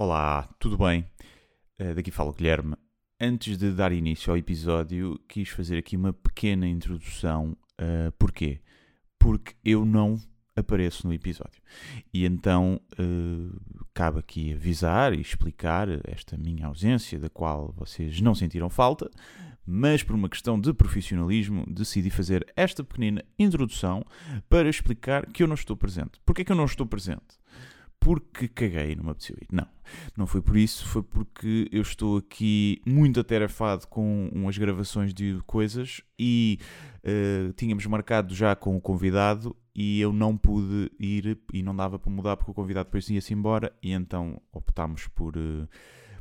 Olá, tudo bem? Uh, daqui fala o Guilherme. Antes de dar início ao episódio, quis fazer aqui uma pequena introdução. Uh, porquê? Porque eu não apareço no episódio. E então uh, cabe aqui avisar e explicar esta minha ausência, da qual vocês não sentiram falta, mas por uma questão de profissionalismo decidi fazer esta pequenina introdução para explicar que eu não estou presente. Porquê que eu não estou presente? Porque caguei numa pessoa. Não, não foi por isso, foi porque eu estou aqui muito atarefado com umas gravações de coisas e uh, tínhamos marcado já com o convidado e eu não pude ir e não dava para mudar porque o convidado depois ia-se embora e então optámos por, uh,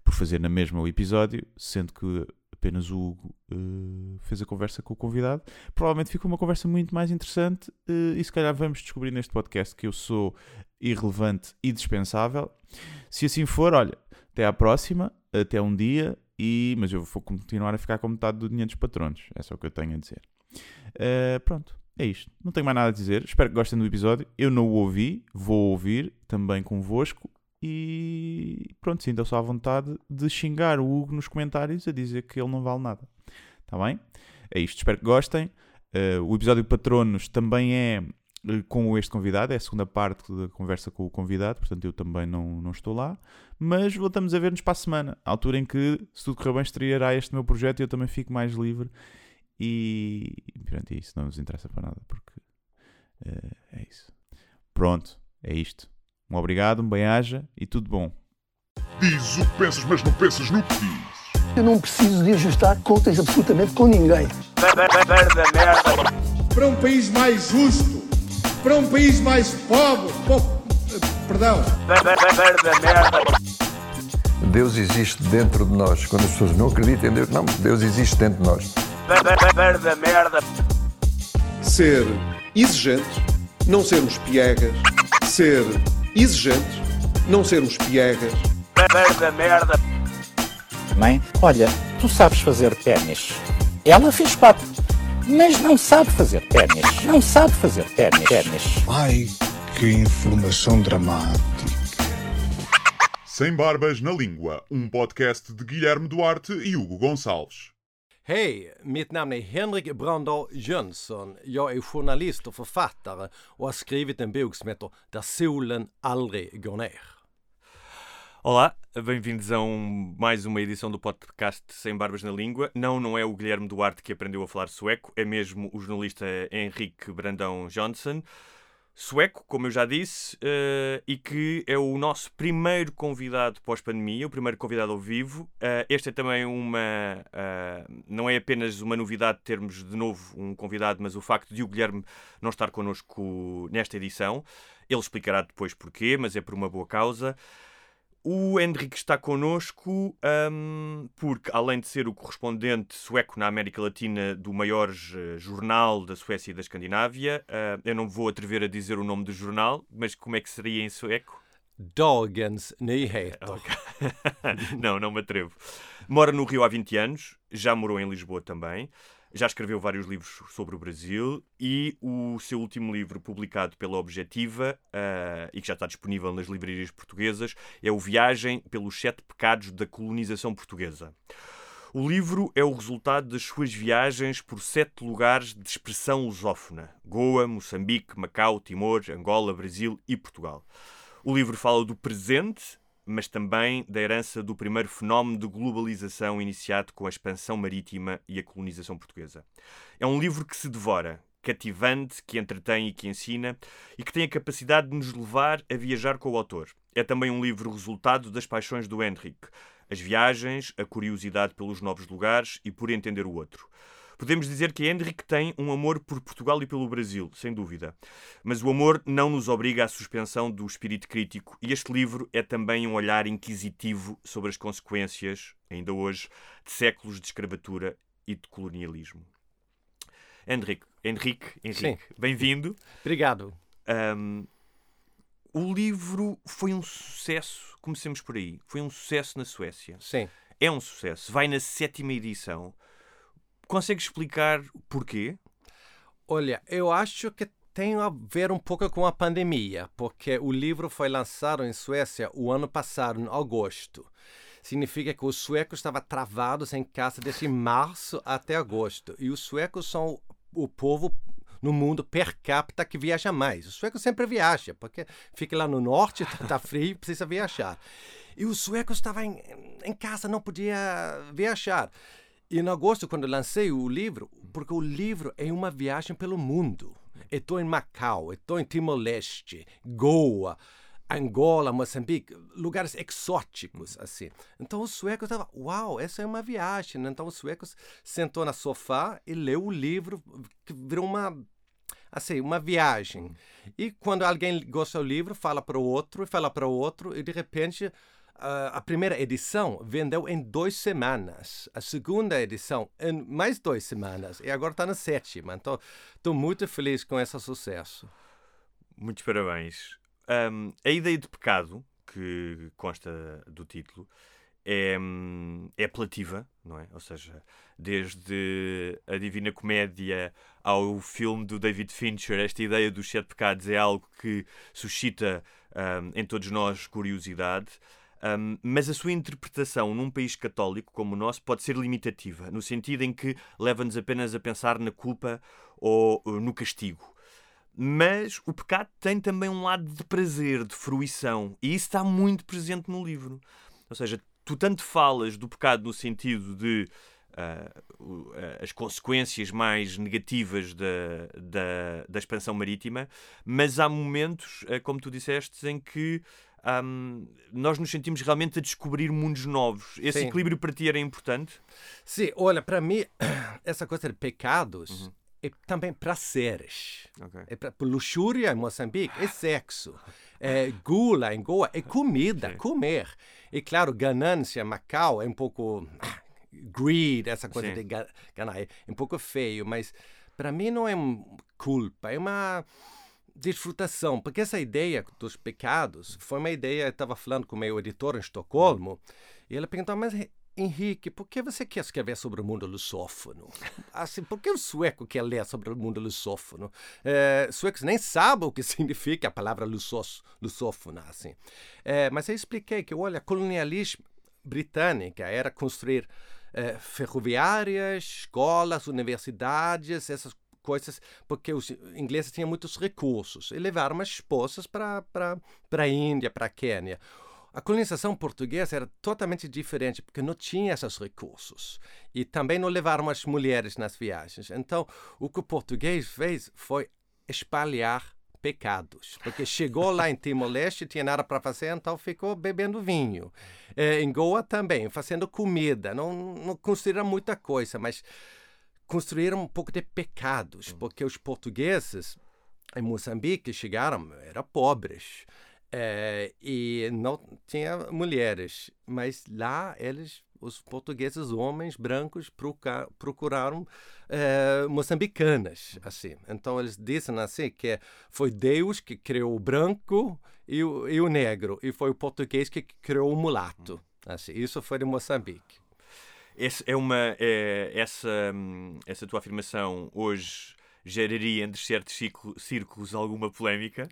por fazer na mesma o episódio, sendo que apenas o Hugo uh, fez a conversa com o convidado. Provavelmente ficou uma conversa muito mais interessante uh, e se calhar vamos descobrir neste podcast que eu sou irrelevante e dispensável. Se assim for, olha, até à próxima, até um dia, e, mas eu vou continuar a ficar com metade do dinheiro dos patronos. É só o que eu tenho a dizer. Uh, pronto, é isto. Não tenho mais nada a dizer. Espero que gostem do episódio. Eu não o ouvi, vou ouvir também convosco. E pronto, sintam-se à vontade de xingar o Hugo nos comentários a dizer que ele não vale nada. Está bem? É isto. Espero que gostem. Uh, o episódio Patronos também é com este convidado, é a segunda parte da conversa com o convidado, portanto eu também não, não estou lá, mas voltamos a ver-nos para a semana, à altura em que, se tudo correr bem, estreará este meu projeto e eu também fico mais livre e pronto, isso não nos interessa para nada, porque uh, é isso. Pronto, é isto. Um obrigado, um bem-aja e tudo bom. Diz o que pensas, mas não pensas no que diz. Eu não preciso de ajustar contas absolutamente com ninguém. Para um país mais justo para um país mais pobre. Perdão. Deus existe dentro de nós. Quando as pessoas não acreditam em Deus, não, Deus existe dentro de nós. Ser exigente, não sermos piegas. Ser exigente, não sermos piegas. Mãe, olha, tu sabes fazer ténis. Ela fez quatro mas não sabe fazer ténis. Não sabe fazer ténis. Ai, que informação dramática. Sem Barbas na Língua, um podcast de Guilherme Duarte e Hugo Gonçalves. Hej, mitt namn är Henrik Brandahl Jönsson. Jag är journalist och författare och har skrivit en bok som heter Där solen aldrig går ner. Olá, bem-vindos a um, mais uma edição do podcast Sem Barbas na Língua. Não, não é o Guilherme Duarte que aprendeu a falar sueco, é mesmo o jornalista Henrique Brandão Johnson. Sueco, como eu já disse, uh, e que é o nosso primeiro convidado pós-pandemia, o primeiro convidado ao vivo. Uh, este é também uma. Uh, não é apenas uma novidade termos de novo um convidado, mas o facto de o Guilherme não estar connosco nesta edição. Ele explicará depois porquê, mas é por uma boa causa. O Henrique está connosco um, porque, além de ser o correspondente sueco na América Latina do maior uh, jornal da Suécia e da Escandinávia, uh, eu não vou atrever a dizer o nome do jornal, mas como é que seria em sueco? Dagens Nyheter. Okay. não, não me atrevo. Mora no Rio há 20 anos, já morou em Lisboa também. Já escreveu vários livros sobre o Brasil e o seu último livro, publicado pela Objetiva uh, e que já está disponível nas livrarias portuguesas, é O Viagem pelos Sete Pecados da Colonização Portuguesa. O livro é o resultado das suas viagens por sete lugares de expressão lusófona: Goa, Moçambique, Macau, Timor, Angola, Brasil e Portugal. O livro fala do presente mas também da herança do primeiro fenómeno de globalização iniciado com a expansão marítima e a colonização portuguesa. É um livro que se devora, cativante, que entretém e que ensina, e que tem a capacidade de nos levar a viajar com o autor. É também um livro resultado das paixões do Henrique, as viagens, a curiosidade pelos novos lugares e por entender o outro. Podemos dizer que Henrique tem um amor por Portugal e pelo Brasil, sem dúvida. Mas o amor não nos obriga à suspensão do espírito crítico, e este livro é também um olhar inquisitivo sobre as consequências, ainda hoje, de séculos de escravatura e de colonialismo. Henrique, Henrique, Henrique bem-vindo. Obrigado. Um, o livro foi um sucesso, comecemos por aí, foi um sucesso na Suécia. Sim. É um sucesso, vai na sétima edição. Consegue explicar porquê? Olha, eu acho que tem a ver um pouco com a pandemia, porque o livro foi lançado em Suécia o ano passado, em agosto. Significa que os suecos estavam travados em casa desde março até agosto. E os suecos são o povo no mundo per capita que viaja mais. O sueco sempre viaja, porque fica lá no norte, está frio, precisa viajar. E os suecos estavam em, em casa, não podia viajar. E em agosto, quando lancei o livro, porque o livro é uma viagem pelo mundo. Estou em Macau, estou em Timor-Leste, Goa, Angola, Moçambique, lugares exóticos, assim. Então os suecos estavam, uau, essa é uma viagem. Então os suecos sentou na sofá e leu o livro, que virou uma assim, uma viagem. E quando alguém gosta do livro, fala para o outro, e fala para o outro, e de repente a primeira edição vendeu em duas semanas. A segunda edição em mais duas semanas. E agora está na sétima. Então, estou muito feliz com esse sucesso. Muitos parabéns. Um, a ideia de pecado, que consta do título, é, é apelativa, não é? Ou seja, desde a Divina Comédia ao filme do David Fincher, esta ideia dos sete pecados é algo que suscita um, em todos nós curiosidade. Um, mas a sua interpretação num país católico como o nosso pode ser limitativa, no sentido em que leva-nos apenas a pensar na culpa ou no castigo. Mas o pecado tem também um lado de prazer, de fruição, e isso está muito presente no livro. Ou seja, tu tanto falas do pecado no sentido de uh, as consequências mais negativas da, da, da, expansão marítima, mas há momentos, uh, como tu disseste, em que um, nós nos sentimos realmente a descobrir mundos novos. Esse Sim. equilíbrio para ti era importante? Sim, olha, para mim, essa coisa de pecados. Uhum é também prazeres. Okay. É pra, luxúria em Moçambique é sexo. É, gula em Goa é comida, okay. comer. E claro, ganância em Macau é um pouco greed, essa coisa Sim. de ganhar, é um pouco feio, mas para mim não é culpa, é uma desfrutação, porque essa ideia dos pecados foi uma ideia, eu estava falando com o meu editor em Estocolmo, e ele perguntou, mas Henrique, por que você quer escrever sobre o mundo lusófono? Assim, por que o sueco quer ler sobre o mundo lusófono? É, suecos nem sabem o que significa a palavra lusófona, assim. É, mas eu expliquei que, olha, colonialismo britânico era construir é, ferroviárias, escolas, universidades, essas coisas, porque os ingleses tinham muitos recursos e levaram as esposas para a Índia, para a Quênia. A colonização portuguesa era totalmente diferente, porque não tinha esses recursos. E também não levaram as mulheres nas viagens. Então, o que o português fez foi espalhar pecados. Porque chegou lá em Timor-Leste, tinha nada para fazer, então ficou bebendo vinho. É, em Goa também, fazendo comida. Não, não construíram muita coisa, mas construíram um pouco de pecados, porque os portugueses em Moçambique chegaram, eram pobres. É, e não tinha mulheres, mas lá eles, os portugueses, homens brancos, procuraram é, moçambicanas, assim. Então eles disseram assim que foi Deus que criou o branco e o, e o negro, e foi o português que criou o mulato. Assim, isso foi de Moçambique. Esse é uma, é, essa, essa tua afirmação hoje geraria entre certos círculos alguma polémica.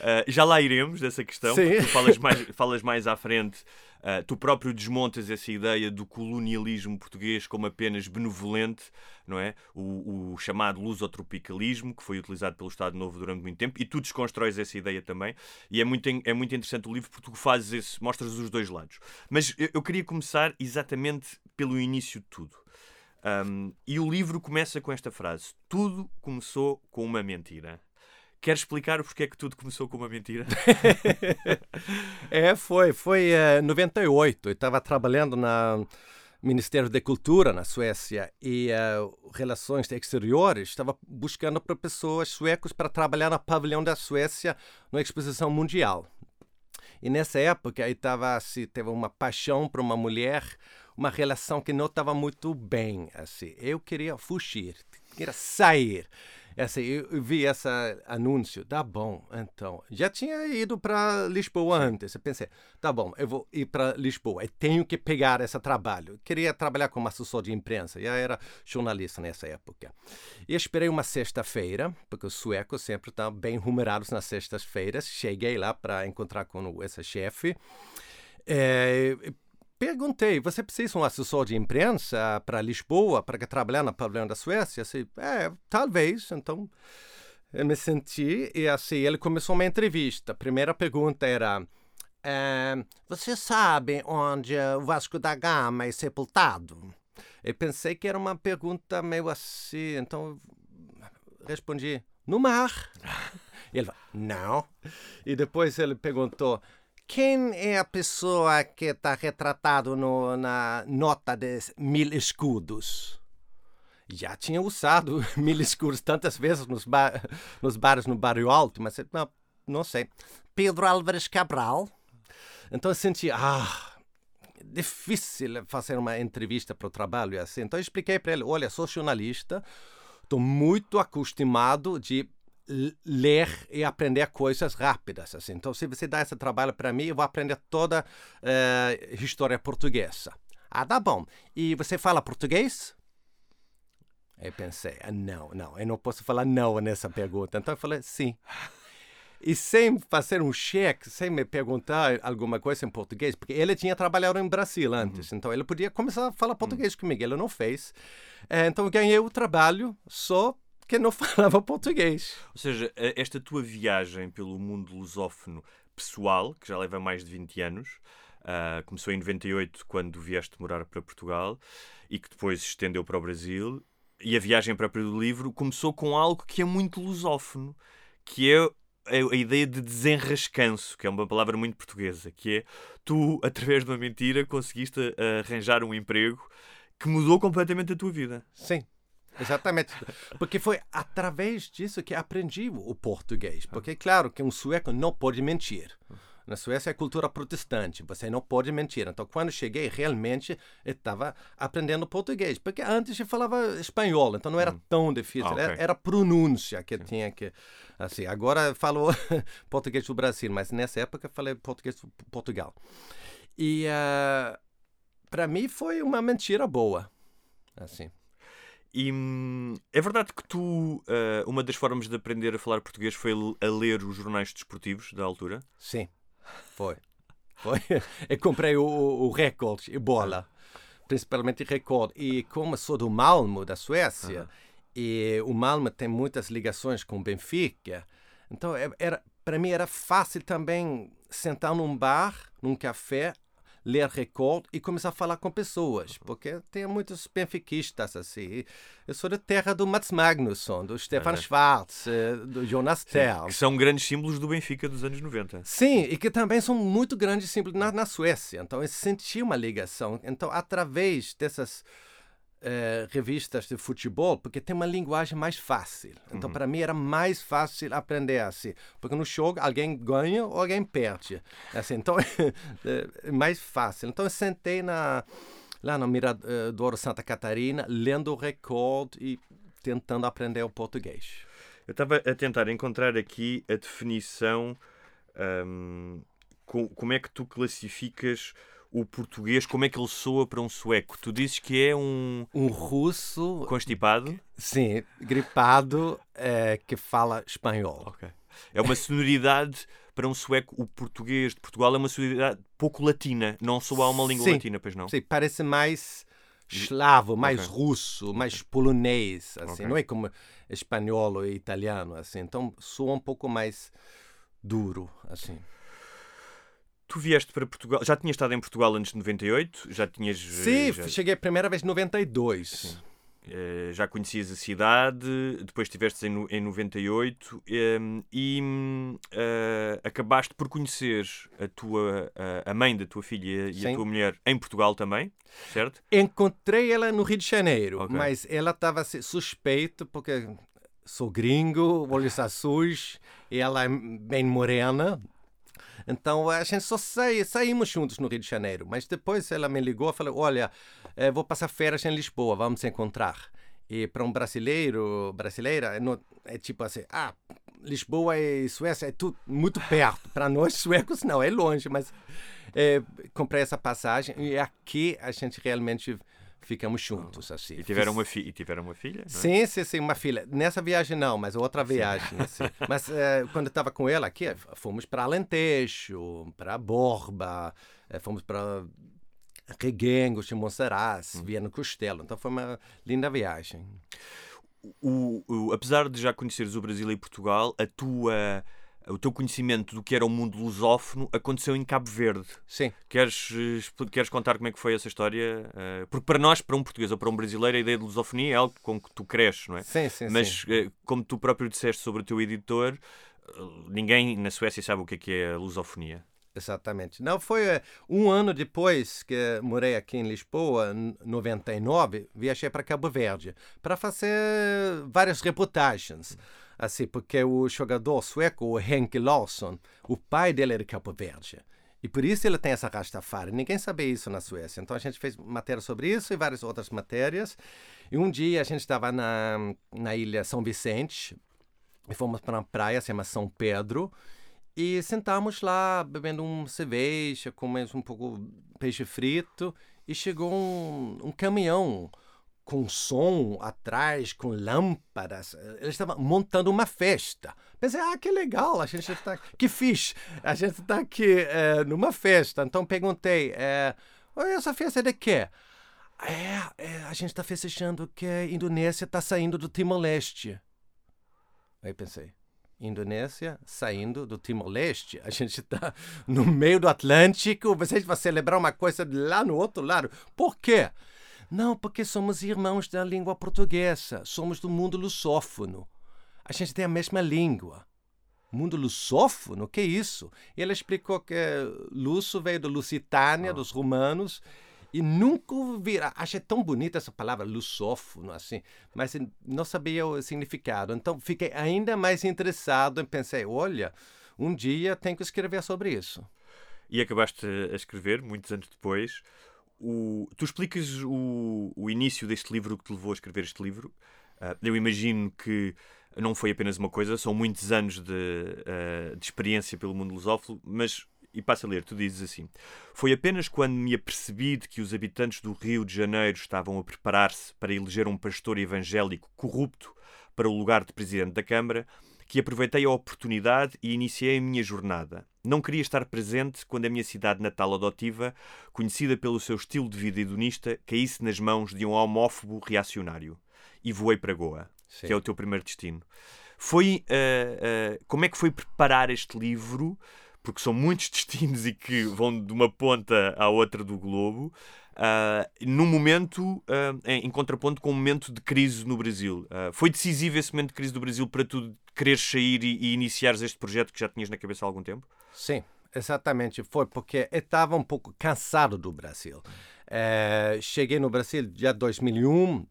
Uh, já lá iremos dessa questão, Sim. tu falas mais, falas mais à frente. Uh, tu próprio desmontas essa ideia do colonialismo português como apenas benevolente, não é? O, o chamado lusotropicalismo, que foi utilizado pelo Estado Novo durante muito tempo, e tu desconstróis essa ideia também. E é muito, é muito interessante o livro porque tu fazes esse, mostras os dois lados. Mas eu, eu queria começar exatamente pelo início de tudo. Um, e o livro começa com esta frase: Tudo começou com uma mentira. Quer explicar porque é que tudo começou com uma mentira? é, foi. Foi em uh, 98. Eu estava trabalhando no Ministério da Cultura na Suécia e uh, Relações Exteriores estava buscando para pessoas suecos para trabalhar no pavilhão da Suécia numa exposição mundial. E nessa época eu estava assim, teve uma paixão por uma mulher, uma relação que não estava muito bem. Assim, eu queria fugir, queria sair. Assim, eu vi esse anúncio, tá bom, então. Já tinha ido para Lisboa antes. Eu pensei, tá bom, eu vou ir para Lisboa. Eu tenho que pegar esse trabalho. Eu queria trabalhar como assessor de imprensa. Já era jornalista nessa época. E esperei uma sexta-feira, porque os suecos sempre estão bem rumorados nas sextas-feiras. Cheguei lá para encontrar com esse chefe. É, perguntei, você precisa de um assessor de imprensa para Lisboa, para trabalhar na pavilhão da Suécia? Assim, é, talvez. Então, eu me senti e assim, ele começou uma entrevista. A primeira pergunta era, é, você sabe onde o Vasco da Gama é sepultado? Eu pensei que era uma pergunta meio assim, então respondi, no mar. Ele falou, não. E depois ele perguntou, quem é a pessoa que está retratado no, na nota de mil escudos? Já tinha usado mil escudos tantas vezes nos, bar, nos bares no Barrio Alto, mas não, não sei. Pedro Álvares Cabral. Então eu senti, ah, difícil fazer uma entrevista para o trabalho assim. Então eu expliquei para ele, olha, sou jornalista, estou muito acostumado de ler e aprender coisas rápidas. Assim. Então, se você dá esse trabalho para mim, eu vou aprender toda a uh, história portuguesa. Ah, tá bom. E você fala português? Eu pensei, ah, não, não, eu não posso falar não nessa pergunta. Então eu falei, sim. E sem fazer um cheque, sem me perguntar alguma coisa em português, porque ele tinha trabalhado em Brasil antes, uhum. então ele podia começar a falar português uhum. comigo, ele não fez. É, então eu ganhei o trabalho só que não falava português. Ou seja, esta tua viagem pelo mundo lusófono pessoal, que já leva mais de 20 anos, uh, começou em 98, quando vieste morar para Portugal, e que depois se estendeu para o Brasil, e a viagem própria do livro começou com algo que é muito lusófono, que é a ideia de desenrascanço, que é uma palavra muito portuguesa, que é tu, através de uma mentira, conseguiste arranjar um emprego que mudou completamente a tua vida. Sim, Exatamente. Porque foi através disso que aprendi o português. Porque, claro, que um sueco não pode mentir. Na Suécia é cultura protestante, você não pode mentir. Então, quando cheguei, realmente estava aprendendo português. Porque antes eu falava espanhol, então não era hum. tão difícil. Ah, okay. era, era pronúncia que tinha que. Assim, agora eu falo português do Brasil, mas nessa época eu falei português do Portugal. E uh, ah, para mim foi uma mentira boa. Assim. E hum, é verdade que tu, uh, uma das formas de aprender a falar português foi a ler os jornais desportivos da altura? Sim, foi. foi. Eu comprei o, o Record e Bola, principalmente Record. E como sou do Malmo, da Suécia, e o Malmo tem muitas ligações com o Benfica, então é, era, para mim era fácil também sentar num bar, num café, ler Record e começar a falar com pessoas, porque tem muitos benfiquistas assim. Eu sou da terra do Mats Magnusson, do Stefan Schwarz, eh, do Jonas Tell. Que são grandes símbolos do Benfica dos anos 90. Sim, e que também são muito grandes símbolos na, na Suécia. Então eu senti uma ligação. Então, através dessas eh, revistas de futebol porque tem uma linguagem mais fácil. Então, uhum. para mim, era mais fácil aprender assim. Porque no jogo, alguém ganha ou alguém perde. Assim, então, é mais fácil. Então, eu sentei na, lá no Mirador Santa Catarina, lendo o recorde e tentando aprender o português. Eu estava a tentar encontrar aqui a definição. Um, como é que tu classificas o português, como é que ele soa para um sueco? Tu dizes que é um. Um russo. Constipado? Sim, gripado, é, que fala espanhol. Ok. É uma sonoridade para um sueco. O português de Portugal é uma sonoridade pouco latina. Não soa uma língua sim, latina, pois não? Sim, parece mais eslavo, mais okay. russo, mais polonês, assim. Okay. Não é como espanhol ou italiano, assim. Então soa um pouco mais duro, assim. Tu vieste para Portugal, já tinhas estado em Portugal antes de 98? Já tinhas. Sim, já... cheguei a primeira vez em 92. Sim. Uh, já conhecias a cidade, depois estiveste em, em 98 um, e uh, acabaste por conhecer a tua a mãe da tua filha e Sim. a tua mulher em Portugal também, certo? Encontrei ela no Rio de Janeiro, okay. mas ela estava suspeita porque sou gringo, olhos azuis e ela é bem morena, então a gente só sai, saímos juntos no Rio de Janeiro. Mas depois ela me ligou e falou: Olha, eh, vou passar férias em Lisboa, vamos encontrar. E para um brasileiro, brasileira, é, é tipo assim, ah, Lisboa e Suécia é tudo muito perto. Para nós suecos não, é longe, mas é, comprei essa passagem e aqui a gente realmente ficamos juntos assim. E tiveram uma, fi e tiveram uma filha? É? Sim, sim, sim, uma filha. Nessa viagem não, mas outra viagem. Assim. mas é, quando estava com ela aqui, fomos para Alentejo, para Borba, é, fomos para Reguengos de Monserrat, hum. Viana Costelo. Então foi uma linda viagem. O, o, apesar de já conheceres o Brasil e Portugal, a tua o teu conhecimento do que era o mundo lusófono aconteceu em Cabo Verde. Sim. Queres, queres contar como é que foi essa história? Uh, porque para nós, para um português ou para um brasileiro, a ideia de lusofonia é algo com que tu cresces, não é? Sim, sim, Mas, sim. Uh, como tu próprio disseste sobre o teu editor, ninguém na Suécia sabe o que é, que é a lusofonia. Exatamente. Não, foi um ano depois que morei aqui em Lisboa, em 99, viajei para Cabo Verde para fazer várias reportagens assim, porque o jogador sueco, o Henk Larsson, o pai dele é de Cabo Verde. E por isso ele tem essa Rastafari. Ninguém sabia isso na Suécia. Então a gente fez matéria sobre isso e várias outras matérias. E um dia a gente estava na, na ilha São Vicente e fomos para uma praia, se chama São Pedro. E sentamos lá bebendo um cerveja, comendo um pouco peixe frito. E chegou um, um caminhão com som atrás, com lâmpadas. Eles estavam montando uma festa. Pensei, ah, que legal, a gente está que fixe, a gente está aqui é, numa festa. Então perguntei, é, essa festa é de quê? É, é a gente está festejando que a Indonésia está saindo do Timor-Leste. Aí pensei, Indonésia saindo do Timor-Leste. A gente está no meio do Atlântico, vocês vão celebrar uma coisa lá no outro lado. Por quê? Não, porque somos irmãos da língua portuguesa, somos do mundo lusófono. A gente tem a mesma língua. Mundo lusófono? Que isso? Ele explicou que luso veio do Lusitânia, oh. dos romanos, e nunca vi. Achei tão bonita essa palavra, lusófono, assim, mas não sabia o significado. Então fiquei ainda mais interessado e pensei: olha, um dia tenho que escrever sobre isso. E acabaste a escrever, muitos anos depois, o, tu explicas o, o início deste livro que te levou a escrever este livro. Uh, eu imagino que não foi apenas uma coisa, são muitos anos de, uh, de experiência pelo mundo lusófono, mas, e passa a ler, tu dizes assim: Foi apenas quando me apercebi de que os habitantes do Rio de Janeiro estavam a preparar-se para eleger um pastor evangélico corrupto para o lugar de presidente da Câmara que aproveitei a oportunidade e iniciei a minha jornada. Não queria estar presente quando a minha cidade natal adotiva, conhecida pelo seu estilo de vida hedonista, caísse nas mãos de um homófobo reacionário. E voei para Goa, Sim. que é o teu primeiro destino. Foi uh, uh, como é que foi preparar este livro? Porque são muitos destinos e que vão de uma ponta à outra do globo uh, num momento uh, em contraponto com um momento de crise no Brasil. Uh, foi decisivo esse momento de crise do Brasil para tu quereres sair e, e iniciares este projeto que já tinhas na cabeça há algum tempo? Sim, exatamente. Foi porque eu estava um pouco cansado do Brasil. É, cheguei no Brasil já 2001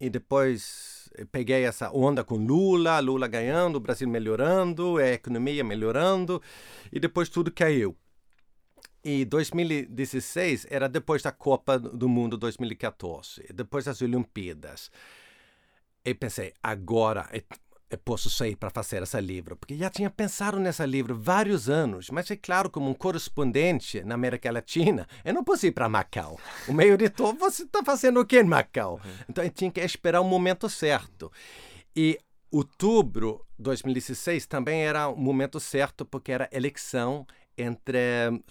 e depois peguei essa onda com Lula, Lula ganhando, o Brasil melhorando, a economia melhorando e depois tudo caiu. E 2016 era depois da Copa do Mundo 2014, depois das Olimpíadas. E pensei, agora eu posso sair para fazer esse livro, porque já tinha pensado nesse livro vários anos, mas é claro, como um correspondente na América Latina, eu não posso ir para Macau. O meu editor, você está fazendo o que em Macau? Uhum. Então eu tinha que esperar o momento certo. E outubro de 2016 também era o momento certo, porque era eleição entre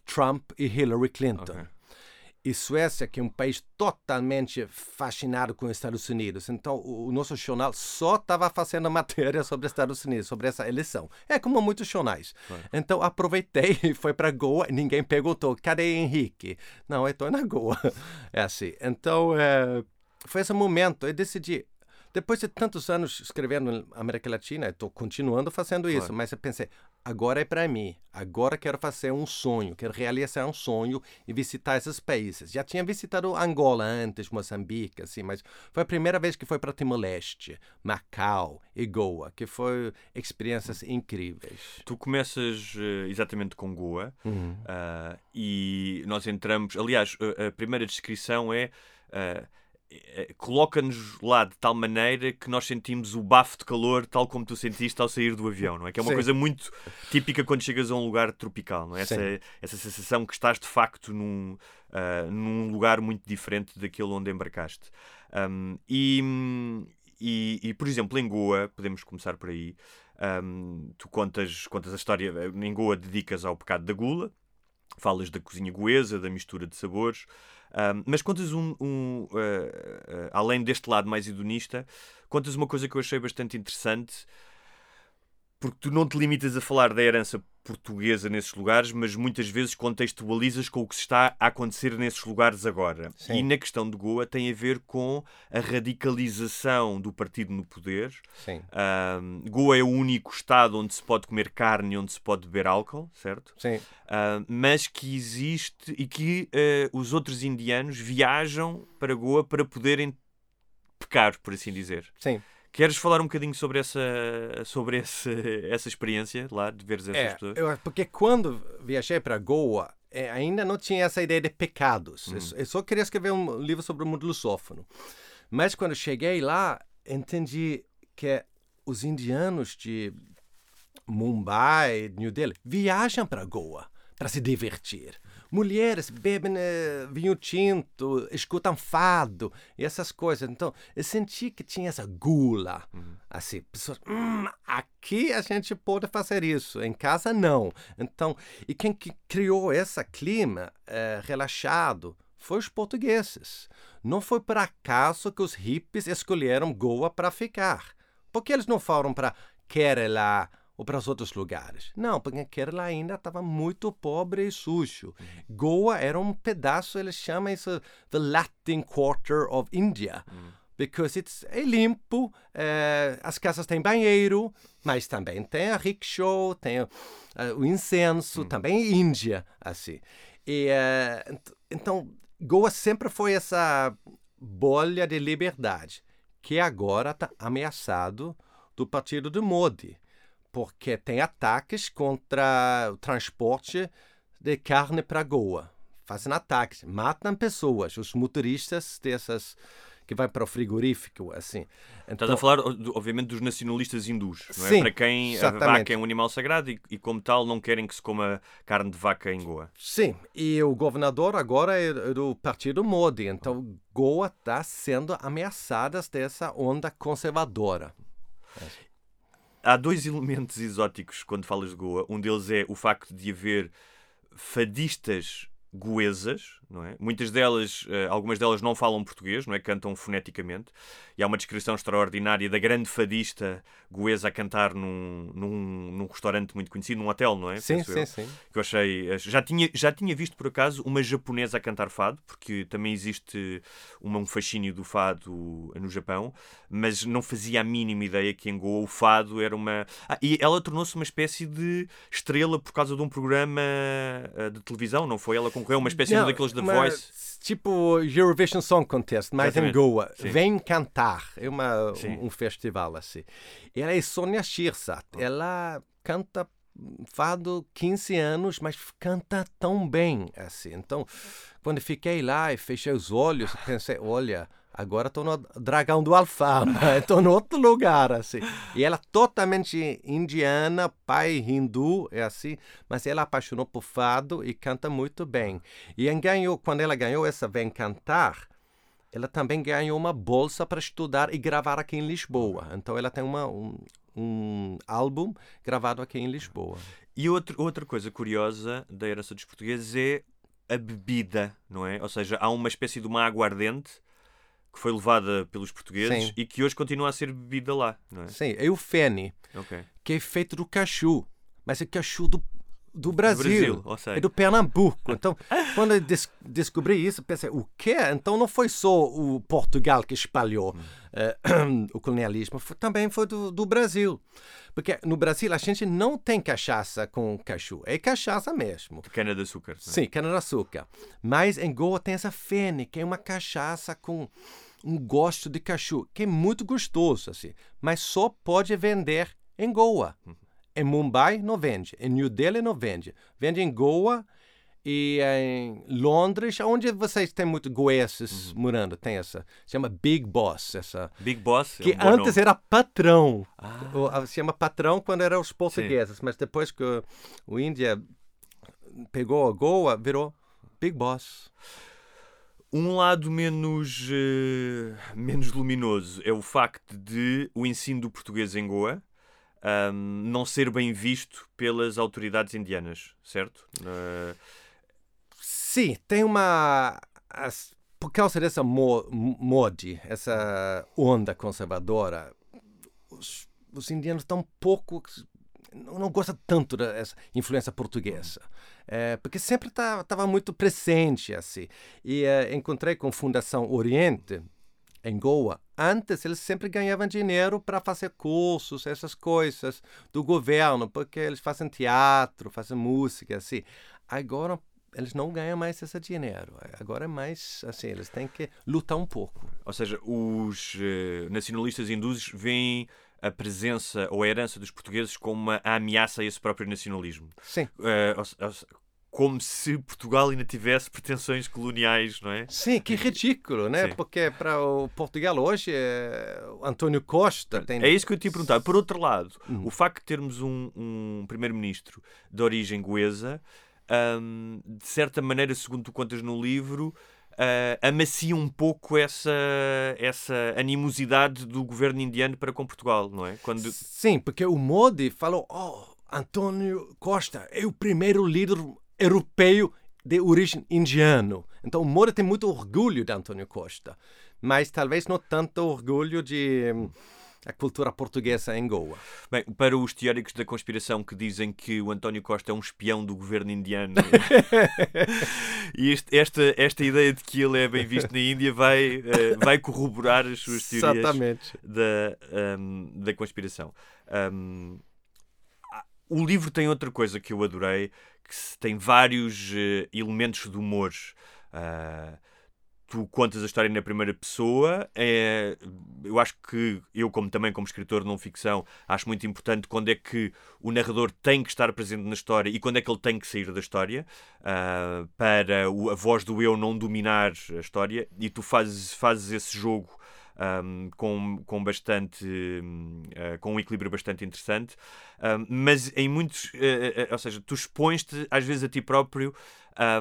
Trump e Hillary Clinton. Okay. E Suécia, que é um país totalmente fascinado com os Estados Unidos. Então, o, nosso jornal só estava fazendo matéria sobre os Estados Unidos, sobre essa eleição. É como muitos jornais. Então, aproveitei e fui para Goa. Ninguém perguntou, cadê Henrique? Não, eu estou na Goa. É assim. Então, é, foi esse momento. Eu decidi, depois de tantos anos escrevendo na América Latina, estou continuando fazendo isso, claro. mas eu pensei, agora é para mim, agora quero fazer um sonho, quero realizar um sonho e visitar esses países. Já tinha visitado Angola antes, Moçambique, assim, mas foi a primeira vez que foi para Timor-Leste, Macau e Goa, que foi experiências incríveis. Tu começas uh, exatamente com Goa uhum. uh, e nós entramos, aliás, a primeira descrição é uh, eh, coloca-nos lá de tal maneira que nós sentimos o bafo de calor tal como tu sentiste ao sair do avião, não é? Que é uma Sim. coisa muito típica quando chegas a um lugar tropical, não é? Essa, Sim. essa sensação que estás de facto num, ah, num lugar muito diferente daquele onde embarcaste. Um, e, e, e, por exemplo, em Goa, podemos começar por aí, um, tu contas, contas a história, em Goa dedicas ao pecado da gula, falas da cozinha goesa, da mistura de sabores, um, mas contas um, um uh, uh, além deste lado mais hedonista, contas uma coisa que eu achei bastante interessante, porque tu não te limitas a falar da herança portuguesa nesses lugares, mas muitas vezes contextualizas com o que está a acontecer nesses lugares agora. Sim. E na questão de Goa tem a ver com a radicalização do partido no poder. Um, Goa é o único estado onde se pode comer carne e onde se pode beber álcool, certo? Sim. Mas que existe e que uh, os outros indianos viajam para Goa para poderem pecar, por assim dizer. Sim. Queres falar um bocadinho sobre essa, sobre esse, essa experiência lá, de veres essas É, pessoas? eu, porque quando viajei para Goa, é, ainda não tinha essa ideia de pecados. Uhum. Eu só- Eu, só queria escrever um livro sobre o mundo lusófono. Mas quando cheguei lá, entendi que os indianos de Mumbai, New Delhi, viajam para Goa para se divertir. Mulheres bebem eh, vinho tinto, escutam fado e essas coisas. Então, eu senti que tinha essa gula. Assim, pessoas, "Hum, aqui a gente pode fazer isso, em casa não. Então, e quem que criou esse clima eh, relaxado foi os portugueses. Não foi por acaso que os hippies escolheram Goa para ficar. Por que eles não foram para Kerala ou para os outros lugares? Não, porque Kerala ainda estava muito pobre e sujo. Goa era um pedaço, eles chamam isso the Latin Quarter of India. Because it's, é limpo, eh, as casas têm banheiro, mas também tem a rickshaw, tem eh, o incenso, também é Índia, assim. E, ent- então, Goa sempre foi essa bolha de liberdade, que agora está ameaçado do partido de Modi, porque tem ataques contra o transporte de carne para Goa. Fazem ataques, matam pessoas, os motoristas dessas que vai para o frigorífico, assim. Estás a falar, obviamente, dos nacionalistas hindus, não é? Sim, Para quem a exatamente. vaca é um animal sagrado e, e, como tal, não querem que se coma carne de vaca em Goa. Sim, e o governador agora é do partido Modi, então Goa está sendo ameaçada dessa onda conservadora. Há dois elementos exóticos quando falas de Goa. Um deles é o facto de haver fadistas goesas, não é? Muitas delas, eh, algumas delas não falam português, não é? Cantam foneticamente. E há uma descrição extraordinária da grande fadista goesa a cantar num, num, num restaurante muito conhecido, num hotel, não é? Sim, Penso sim, eu. sim. Que eu achei. Já tinha, já tinha visto, por acaso, uma japonesa a cantar fado, porque também existe uma, um fascínio do fado no Japão, mas não fazia a mínima ideia que em Goa o fado era uma. Ah, e ela tornou-se uma espécie de estrela por causa de um programa ah, de televisão, não foi? Ela concorreu a uma espécie Não, de daqueles da uma- Voice. Tipo Eurovision Song Contest, mas em Exatamente. Goa. Sim. Vem cantar. É uma, um, um festival assim. Ela é Sonia Shirsat. Ela canta fado 15 anos, mas canta tão bem assim. Então, quando fiquei lá e fechei os olhos, pensei, olha, agora estou no Dragão do Alfama, estou em outro lugar assim. E ela totalmente indiana, pai hindu, é assim, mas ela apaixonou por fado e canta muito bem. E ganhou, quando ela ganhou essa Vem Cantar, ela também ganhou uma bolsa para estudar e gravar aqui em Lisboa. Então ela tem uma, um, um álbum gravado aqui em Lisboa. E outro, outra coisa curiosa da herança dos portugueses é a bebida, não é? Ou seja, há uma espécie de uma aguardente que foi levada pelos portugueses Sim. e que hoje continua a ser bebida lá, não é? Sim, é o Fene, Ok. que é feito do cachu, mas é cachu do, do Brasil. Brasil, ou seja. É do Pernambuco. Então, quando eu des descobri isso, pensei, o quê? Então não foi só o Portugal que espalhou eh, o colonialismo, foi- também foi do, do Brasil. Porque no Brasil a gente não tem cachaça com cachu, é cachaça mesmo. De cana-de-açúcar. não é? Sim, cana-de-açúcar. Mas em Goa tem essa fene, que é uma cachaça com um gosto de cachu, que é muito gostoso, assim. Mas só pode vender em Goa. Em Mumbai não vende, em New Delhi não vende. Vende em Goa E em Londres, onde vocês têm muito goeses uhum. morando, tem essa, chama Big Boss, essa. Big Boss. É que é um antes era patrão. Ah. Se chama patrão quando eram os portugueses, Sim. mas depois que o, o Índia pegou a Goa, virou Big Boss. Um lado menos, uh, menos luminoso é o facto de o ensino do português em Goa um, não ser bem visto pelas autoridades indianas, certo? Uh... Sim, tem uma. Por causa dessa mo mode, essa onda conservadora, os, os indianos estão pouco não gosta tanto dessa influência portuguesa, é, porque sempre estava tá, muito presente assim. E é, encontrei com a Fundação Oriente em Goa. Antes eles sempre ganhavam dinheiro para fazer cursos, essas coisas do governo, porque eles fazem teatro, fazem música assim. Agora eles não ganham mais esse dinheiro. Agora é mais assim, eles têm que lutar um pouco. Ou seja, os uh, nacionalistas hindus veem a presença ou a herança dos portugueses como uma ameaça a esse próprio nacionalismo. Sim. Uh, como se Portugal ainda tivesse pretensões coloniais, não é? Sim, que ridículo, né? Sim. Porque para o Portugal hoje, é... António Costa tem... É isso que eu te ia perguntar. Por outro lado, uhum. o facto de termos um, um primeiro-ministro de origem goesa, um, de certa maneira, segundo tu contas no livro, uh, amacia um pouco essa, essa animosidade do governo indiano para com Portugal, não é? Quando... Sim, porque o Modi falou: oh, Antônio Costa é o primeiro líder europeu de origem indiano. Então o Modi tem muito orgulho de Antônio Costa, mas talvez não tanto orgulho de a cultura portuguesa em Goa. Bem, para os teóricos da conspiração que dizem que o António Costa é um espião do governo indiano e este, esta, esta ideia de que ele é bem visto na Índia vai, uh, vai corroborar as suas teorias Exatamente. Da, um, da conspiração. Um, o livro tem outra coisa que eu adorei, que tem vários uh, elementos de humor. Uh, tu contas a história na primeira pessoa. É, eu acho que eu, como também como escritor de não ficção, acho muito importante quando é que o narrador tem que estar presente na história e quando é que ele tem que sair da história uh, para o, a voz do eu não dominar a história. E tu fazes, fazes esse jogo um, com, com bastante uh, com um equilíbrio bastante interessante. Um, mas em muitos uh, uh, ou seja, tu expões-te às vezes a ti próprio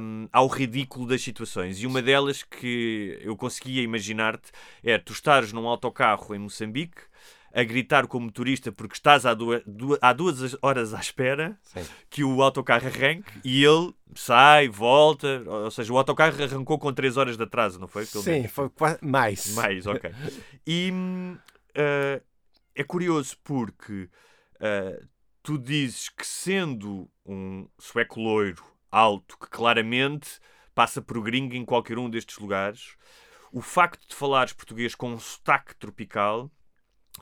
um, ao ridículo das situações. E uma delas que eu conseguia imaginar-te é tu estares num autocarro em Moçambique a gritar como motorista porque estás há duas, há duas horas à espera Sim. que o autocarro arranque e ele sai, volta. Ou seja, o autocarro arrancou com 3 horas de atraso, não foi? Sim, foi quase mais. Mais, ok. E uh, é curioso porque uh, tu dizes que sendo um sueco loiro alto que claramente passa por gringo em qualquer um destes lugares, o facto de falares português com um sotaque tropical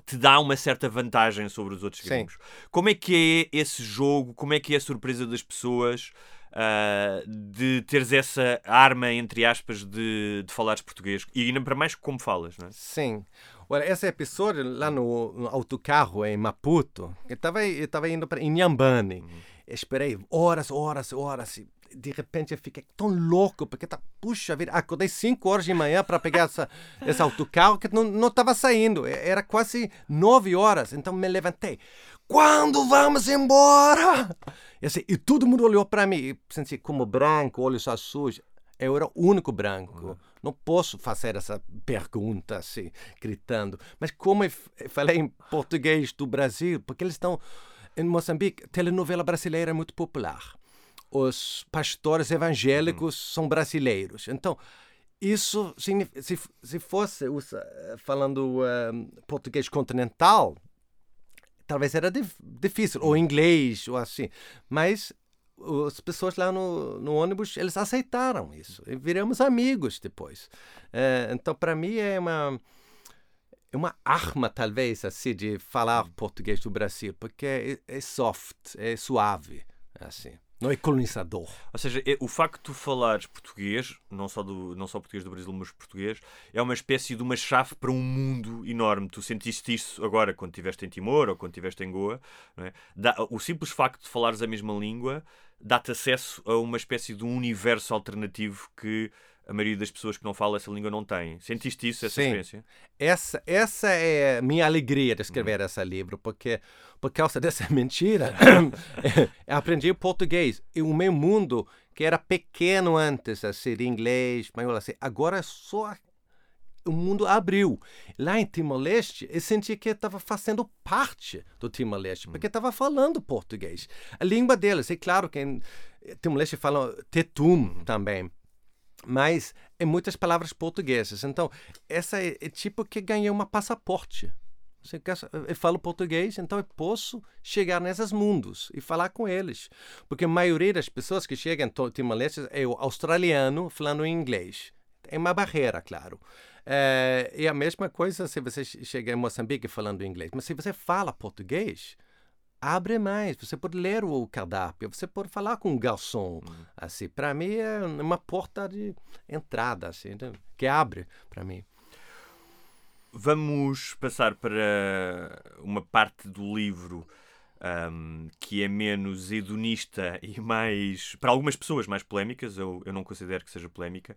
te dá uma certa vantagem sobre os outros gringos. Sim. Como é que é esse jogo? Como é que é a surpresa das pessoas uh, de teres essa arma, entre aspas, de, de falares português? E ainda para mais como falas, não é? Sim. Olha, esse episódio lá no, no autocarro em Maputo, eu estava indo para Inhambane. Uhum. Esperei horas, horas, horas de repente eu fiquei tão louco, porque tá, puxa vida, acordei 5 horas de manhã para pegar essa, esse autocarro que não estava saindo, era quase 9 horas, então me levantei. Quando vamos embora? E, assim, e todo mundo olhou para mim, e senti como branco, olhos azuis. Eu era o único branco. Uhum. Não posso fazer essa pergunta assim, gritando. Mas como eu falei em português do Brasil, porque eles estão em Moçambique, telenovela brasileira é muito popular os pastores evangélicos uhum. são brasileiros. Então, isso, se, se fosse falando uh, português continental, talvez era difícil, ou uhum. inglês, ou assim. Mas as pessoas lá no, no ônibus, eles aceitaram isso. E viramos amigos depois. Uh, então, para mim, é uma é uma arma, talvez, assim, de falar uhum. português do Brasil, porque é, é soft, é suave, assim. Não é colonizador. Ou seja, é, o facto de tu falares português, não só, do, não só português do Brasil, mas português, é uma espécie de uma chave para um mundo enorme. Tu sentiste isso agora quando estiveste em Timor ou quando estiveste em Goa. É? Dá, o simples facto de falares a mesma língua dá-te acesso a uma espécie de um universo alternativo que a maioria das pessoas que não falam essa língua não tem. Sentiste isso, essa Sim. experiência? Essa, essa é a minha alegria de escrever esse livro, porque por causa dessa mentira, eu aprendi português. E o meu mundo, que era pequeno antes, assim, de inglês, espanhol, assim, agora é só o mundo abriu. Lá em Timor-Leste, eu senti que estava fazendo parte do Timor-Leste, porque estava falando português. A língua deles, é claro que em Timor-Leste falam tetum também, mas é muitas palavras portuguesas. Então, essa é, é tipo que ganhei uma passaporte. Eu falo português, então eu posso chegar nesses mundos e falar com eles. Porque a maioria das pessoas que chegam em Timor-Leste é o australiano falando inglês. É uma barreira, claro. É, e a mesma coisa se você chega em Moçambique falando inglês. Mas se você fala português, abre mais. Você pode ler o cardápio, você pode falar com o garçom. Hum. Assim, para mim é uma porta de entrada, assim, que abre para mim. Vamos passar para uma parte do livro um, que é menos hedonista e mais, para algumas pessoas, mais polémicas. Eu, eu não considero que seja polémica.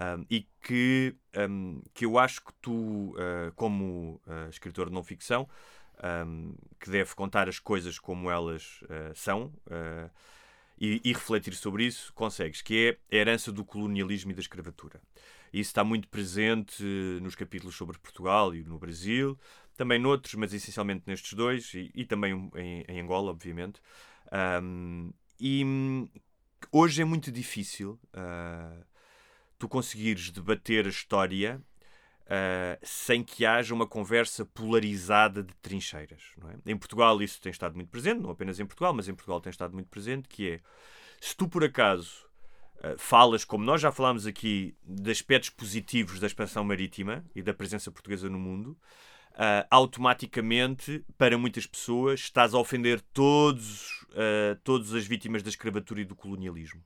Um, e que, um, que eu acho que tu, uh, como uh, escritor de não ficção, um, que deve contar as coisas como elas uh, são e, e, refletir sobre isso, consegues, que é a herança do colonialismo e da escravatura. Isso está muito presente nos capítulos sobre Portugal e no Brasil, também noutros, mas essencialmente nestes dois, e, e também em, em, Angola, obviamente. e hum, hoje é muito difícil tu conseguires debater a história uh, sem que haja uma conversa polarizada de trincheiras. É? Em Portugal isso tem estado muito presente, não apenas em Portugal, mas em Portugal tem estado muito presente, que é, se tu por acaso uh, falas, como nós já falámos aqui, de aspectos positivos da expansão marítima e da presença portuguesa no mundo, Uh, automaticamente, para muitas pessoas, estás a ofender todos, todas as vítimas da escravatura e do colonialismo.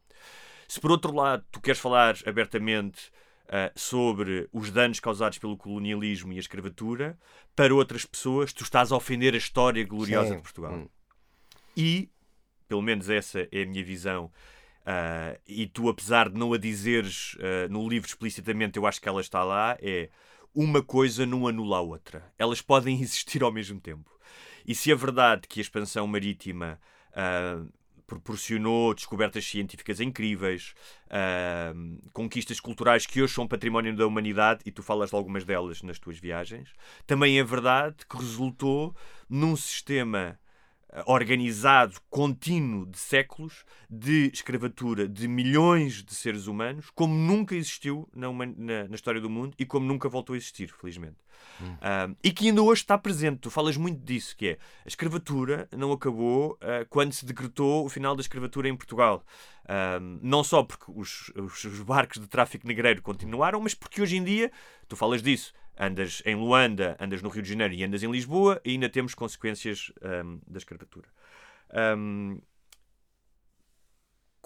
Se por outro lado tu queres falar abertamente uh, sobre os danos causados pelo colonialismo e a escravatura, para outras pessoas tu estás a ofender a história gloriosa Sim. de Portugal. Hum. E, pelo menos essa é a minha visão, Uh, e tu, apesar de não a dizeres uh, no livro explicitamente, eu acho que ela está lá, é uma coisa não anula a outra. Elas podem existir ao mesmo tempo. E se é verdade que a expansão marítima proporcionou descobertas científicas incríveis, uh, conquistas culturais que hoje são património da humanidade, e tu falas de algumas delas nas tuas viagens. Também é verdade que resultou num sistema organizado, contínuo de séculos de escravatura de milhões de seres humanos, como nunca existiu na, na, na história do mundo e como nunca voltou a existir, felizmente. Hum. Uh, e que ainda hoje está presente. Tu falas muito disso, que é a escravatura não acabou uh, quando se decretou o final da escravatura em Portugal. Uh, não só porque os, os, os barcos de tráfico negreiro continuaram, mas porque hoje em dia, tu falas disso, andas em Luanda, andas no Rio de Janeiro e andas em Lisboa, e ainda temos consequências um, da escravatura. Um,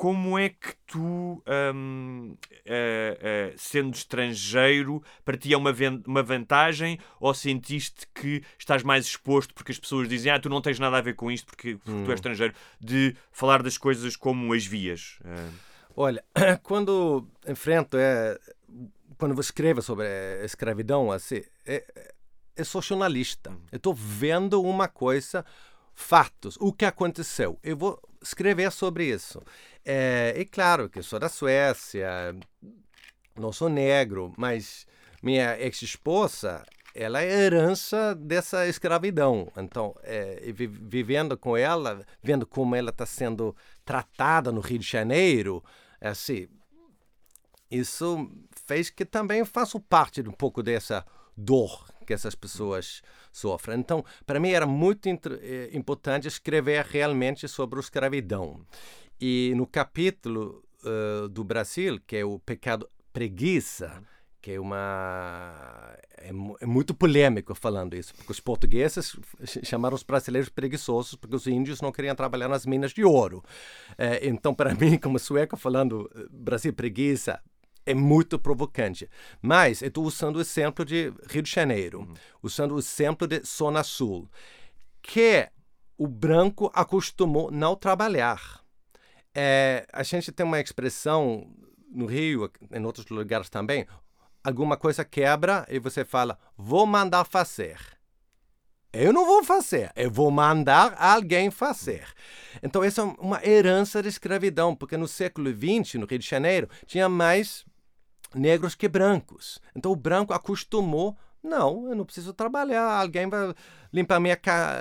como é que tu, um, uh, uh, sendo estrangeiro, para ti é uma, uma vantagem ou sentiste que estás mais exposto porque as pessoas dizem ah, tu não tens nada a ver com isto porque, porque hum. tu és hum. estrangeiro, de falar das coisas como as vias? Uh... Olha, quando enfrento é, quando você escreve sobre a escravidão, assim, é, eu sou jornalista. Eu estou vendo uma coisa, fatos, o que aconteceu. Eu vou escrever sobre isso. É, é claro que sou da Suécia, não sou negro, mas minha ex-esposa ela é herança dessa escravidão. Então, é, vivendo com ela, vendo como ela está sendo tratada no Rio de Janeiro, é assim, isso fez que também faço parte de um pouco dessa dor que essas pessoas sofrem. Então, para mim era muito eh, importante escrever realmente sobre a escravidão. E no capítulo uh, do Brasil, que é o pecado preguiça, que é uma é, é, muito polêmico falando isso, porque os portugueses chamaram os brasileiros preguiçosos porque os índios não queriam trabalhar nas minas de ouro. É, então, para mim, como sueco, falando eh, Brasil preguiça é muito provocante. Mas eu estou usando o exemplo de Rio de Janeiro, uhum. usando o exemplo de Zona Sul, que o branco acostumou não trabalhar. É, a gente tem uma expressão no Rio, em outros lugares também, alguma coisa quebra e você fala, vou mandar fazer. Eu não vou fazer, eu vou mandar alguém fazer. Então, essa é uma herança da escravidão, porque no século XX, no Rio de Janeiro, tinha mais negros que brancos. Então, o branco acostumou não, eu não preciso trabalhar. Alguém vai limpar minha, ca...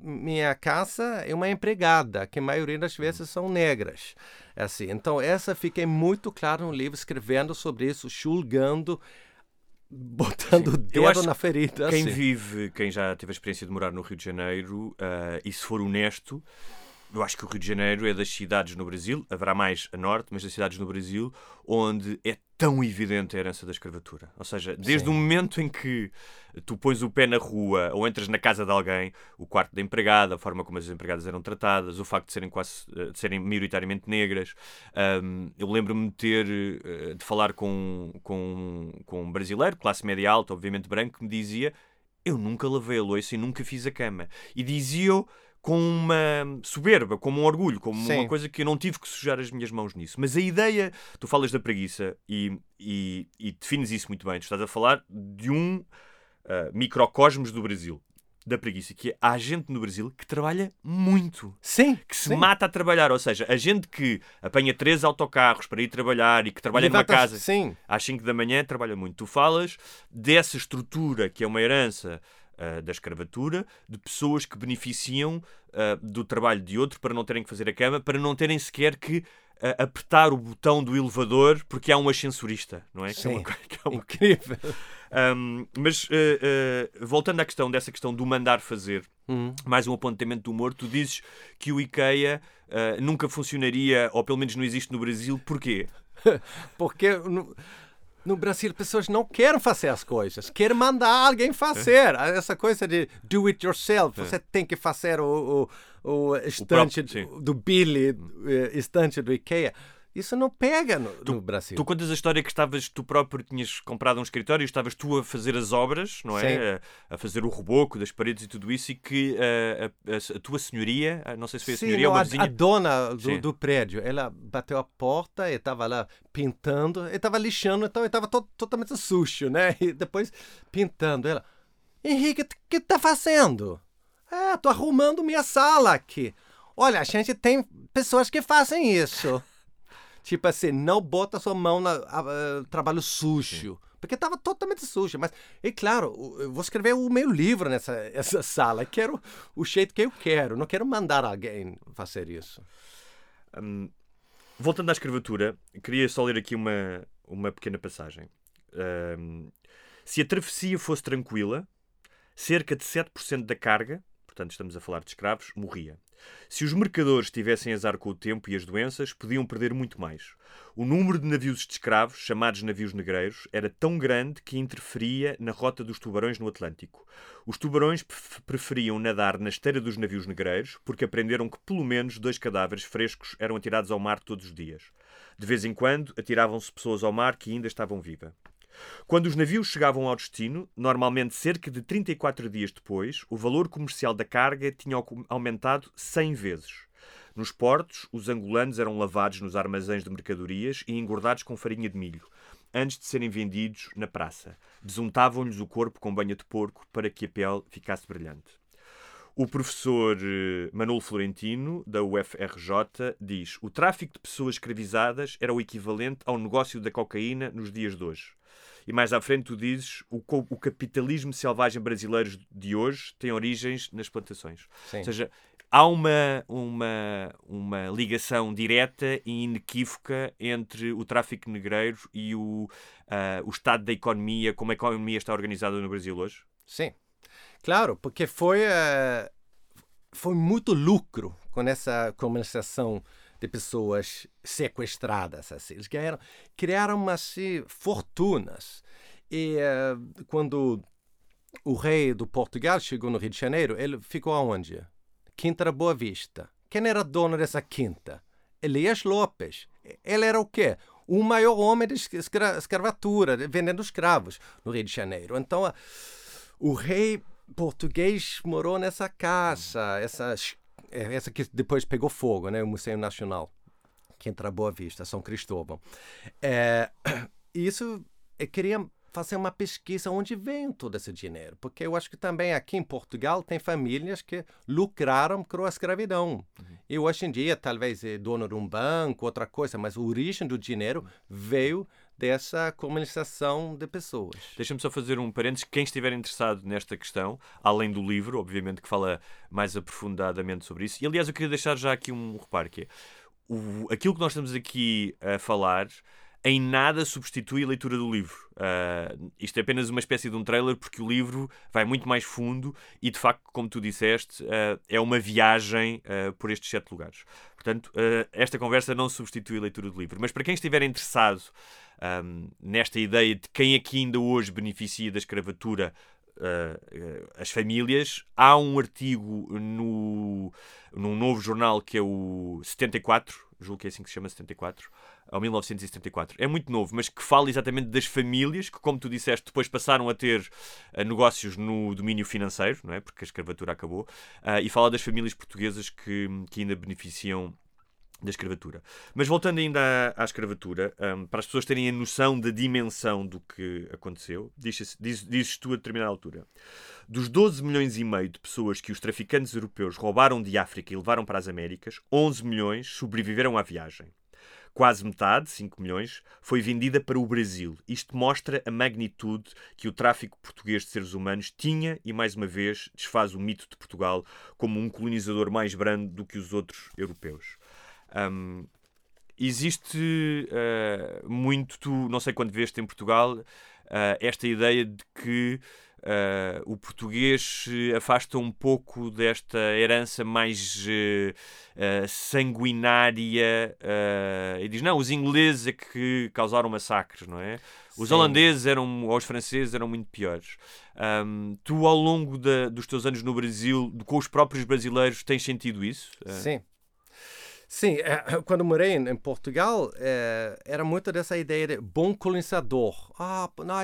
minha casa é uma empregada, que a maioria das vezes são negras. É assim, então, essa fica muito claro no livro, escrevendo sobre isso, julgando, botando Sim. o dedo na ferida. Quem assim. vive, quem já teve a experiência de morar no Rio de Janeiro, uh, e se for honesto, eu acho que o Rio de Janeiro é das cidades no Brasil, haverá mais a norte, mas das cidades no Brasil, onde é tão evidente a herança da escravatura. Ou seja, desde Sim. o momento em que tu pões o pé na rua ou entras na casa de alguém, o quarto da empregada, a forma como as empregadas eram tratadas, o facto de serem quase eh, de serem maioritariamente negras. Um, eu lembro-me de ter eh, de falar com, com, com um brasileiro, classe média alta, obviamente branco, que me dizia eu nunca lavei a louça e nunca fiz a cama. E dizia-o com uma soberba, como um orgulho, como Sim. uma coisa que eu não tive que sujar as minhas mãos nisso. Mas a ideia, tu falas da preguiça e, e, e defines isso muito bem. Tu estás a falar de um uh, microcosmos do Brasil, da preguiça, que é, há gente no Brasil que trabalha muito. Sim. Que se sim. mata a trabalhar. Ou seja, a gente que apanha três autocarros para ir trabalhar e que trabalha numa casa sim. às 5 da manhã, trabalha muito. Tu falas dessa estrutura que é uma herança uh, da escravatura, de pessoas que beneficiam uh, do trabalho de outro para não terem que fazer a cama, para não terem sequer que uh, apertar o botão do elevador porque há um ascensorista, não é? Sim. Que é uma, é. Incrível. Um, mas voltando à questão dessa questão do mandar fazer, uhum. mais um apontamento do humor, tu dizes que o IKEA nunca funcionaria, ou pelo menos não existe no Brasil, porquê? porque no Brasil, pessoas não querem fazer as coisas, querem mandar alguém fazer. É. Essa coisa de do it yourself, é. você tem que fazer o, o, o estante o próprio, do Billy, eh, estante do IKEA. Isso não pega no, tu, no, Brasil. Tu contas a história que estavas, tu próprio tinhas comprado um escritório e estavas tu a fazer as obras, não é? A, a, fazer o reboco das paredes e tudo isso, e que a, a, a tua senhoria, não sei se foi a Sim, senhoria não, ou a vizinha. A dona do, do, prédio, ela bateu a porta e estava lá pintando, e estava lixando, então estava to, totalmente sujo, né? E depois pintando. Ela, Henrique, o que tá fazendo? É, tô arrumando minha sala aqui. Olha, a gente tem pessoas que fazem isso. Tipo assim, não bota sua mão no trabalho sujo. Sim. Porque estava totalmente sujo. Mas, e claro, eu vou escrever o meu livro nessa essa sala. Quero o jeito que eu quero. Não quero mandar alguém fazer isso. Hum, voltando à escravatura, queria só ler aqui uma, uma pequena passagem. Hum, se a travessia fosse tranquila, cerca de 7% da carga, portanto estamos a falar de escravos, morria. Se os mercadores tivessem azar com o tempo e as doenças, podiam perder muito mais. O número de navios de escravos, chamados navios negreiros, era tão grande que interferia na rota dos tubarões no Atlântico. Os tubarões preferiam nadar na esteira dos navios negreiros porque aprenderam que pelo menos dois cadáveres frescos eram atirados ao mar todos os dias. De vez em quando, atiravam-se pessoas ao mar que ainda estavam vivas. Quando os navios chegavam ao destino, normalmente cerca de 34 dias depois, o valor comercial da carga tinha aumentado 100 vezes. Nos portos, os angolanos eram lavados nos armazéns de mercadorias e engordados com farinha de milho, antes de serem vendidos na praça. Desuntavam-lhes o corpo com banha de porco para que a pele ficasse brilhante. O professor eh, Manuel Florentino, da UFRJ, diz: o tráfico de pessoas escravizadas era o equivalente ao negócio da cocaína nos dias de hoje. E mais à frente tu dizes o, o capitalismo selvagem brasileiro de hoje tem origens nas plantações. Sim. Ou seja, há uma, uma, uma ligação direta e inequívoca entre o tráfico negreiro e o, uh, o estado da economia, como a economia está organizada no Brasil hoje? Sim, claro, porque foi, uh, foi muito lucro com essa comercialização de pessoas sequestradas. Assim. Eles ganharam, criaram assim, fortunas. E uh, quando o rei do Portugal chegou no Rio de Janeiro, ele ficou aonde? Quinta da Boa Vista. Quem era dono dessa quinta? Elias Lopes. Ele era o quê? O maior homem de escra escravatura, vendendo escravos no Rio de Janeiro. Então, o rei português morou nessa casa, essa, é, essa que depois pegou fogo, né? o Museu Nacional, que entra Boa Vista, São Cristóvão. É, isso, eu queria fazer uma pesquisa onde vem todo esse dinheiro, porque eu acho que também aqui em Portugal tem famílias que lucraram com a escravidão. Uhum. E hoje em dia, talvez é dono de um banco, outra coisa, mas a origem do dinheiro veio dessa comunicação de pessoas. Deixa-me só fazer um parênteses. Quem estiver interessado nesta questão, além do livro, obviamente, que fala mais aprofundadamente sobre isso. E aliás, eu queria deixar já aqui um reparo que é o, aquilo que nós estamos aqui a falar em nada substitui a leitura do livro. Uh, isto é apenas uma espécie de um trailer porque o livro vai muito mais fundo e, de facto, como tu disseste, uh, é uma viagem uh, por estes sete lugares. Portanto, esta conversa não substitui a leitura do livro. Mas para quem estiver interessado um, nesta ideia de quem aqui ainda hoje beneficia da escravatura Uh, as famílias. Há um artigo no, num novo jornal que é o 74, julgo que é assim que se chama 74, ao 1974. É muito novo, mas que fala exatamente das famílias que, como tu disseste, depois passaram a ter uh, negócios no domínio financeiro, não é? porque a escravatura acabou, uh, e fala das famílias portuguesas que, que ainda beneficiam da escravatura. Mas voltando ainda à, à escravatura, um, para as pessoas terem a noção da dimensão do que aconteceu, dizes, diz, dizes tu a determinada altura. Dos 12 milhões e meio de pessoas que os traficantes europeus roubaram de África e levaram para as Américas, 11 milhões sobreviveram à viagem. Quase metade, 5 milhões, foi vendida para o Brasil. Isto mostra a magnitude que o tráfico português de seres humanos tinha e, mais uma vez, desfaz o mito de Portugal como um colonizador mais brando do que os outros europeus. Um, existe uh, muito, tu, não sei quando veste em Portugal, uh, esta ideia de que Uh, o português se afasta um pouco desta herança mais sanguinária e diz: não, os ingleses é que causaram massacres, não é? Os Sim. holandeses eram, ou os franceses eram muito piores. Um, tu, ao longo da, dos teus anos no Brasil, com os próprios brasileiros, tens sentido isso? Sim. Sim, é, quando morei em Portugal, é, era muito dessa ideia de bom colonizador. Ah, não,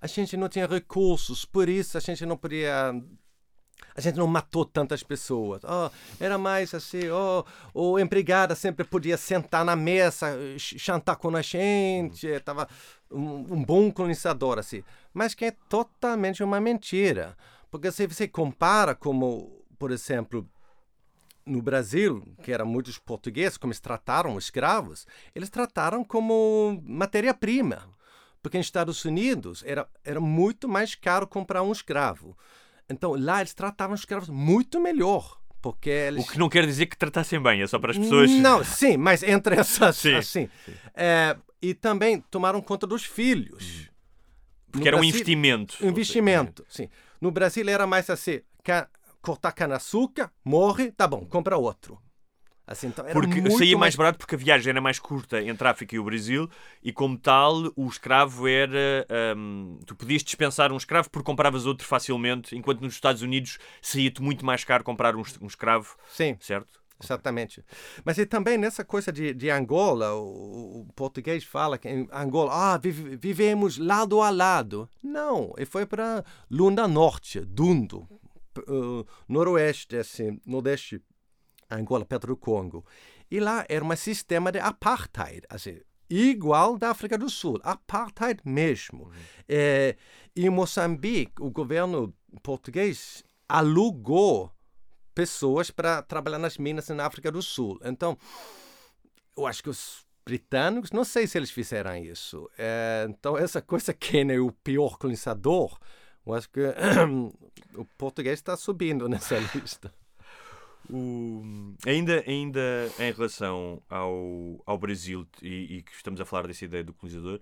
a gente não tinha recursos, por isso a gente não podia a gente não matou tantas pessoas. Oh, era mais assim, oh, o empregada sempre podia sentar na mesa, chantar com a gente, estava um, um, bom colonizador assim. Mas que é totalmente uma mentira, porque se você compara como, por exemplo, no Brasil, que eram muitos portugueses, como eles trataram os escravos, eles trataram como matéria-prima. Porque nos Estados Unidos era, era muito mais caro comprar um escravo. Então lá eles tratavam os escravos muito melhor. Porque eles... O que não quer dizer que tratassem bem, é só para as pessoas. Não, sim, mas entre essas. sim. Assim, é, e também tomaram conta dos filhos. Porque no era Brasil, um investimento. Um investimento, sim. No Brasil era mais assim: cortar cana-açúcar, morre, tá bom, compra outro. Assim, então porque saía mais... barato porque a viagem era mais curta entre a África e o Brasil e como tal o escravo era um, tu podias dispensar um escravo porque compravas outro facilmente enquanto nos Estados Unidos saía-te muito mais caro comprar um, um escravo sim certo Exatamente. Mas e também nessa coisa de, de Angola, o, o, português fala que em Angola, ah, vive, vivemos lado a lado. Não, ele foi para Lunda Norte, Dundo, uh, noroeste, assim, nordeste, Angola, perto do Congo. E lá era um sistema de apartheid, assim, igual da África do Sul, apartheid mesmo. Uhum. É, em Moçambique, o governo português alugou pessoas para trabalhar nas minas na África do Sul. Então, eu acho que os britânicos, não sei se eles fizeram isso. É, então, essa coisa, quem é o pior colonizador, eu acho que o português está subindo nessa lista. O, ainda, ainda em relação ao, ao Brasil, e, e, que estamos a falar dessa ideia do colonizador,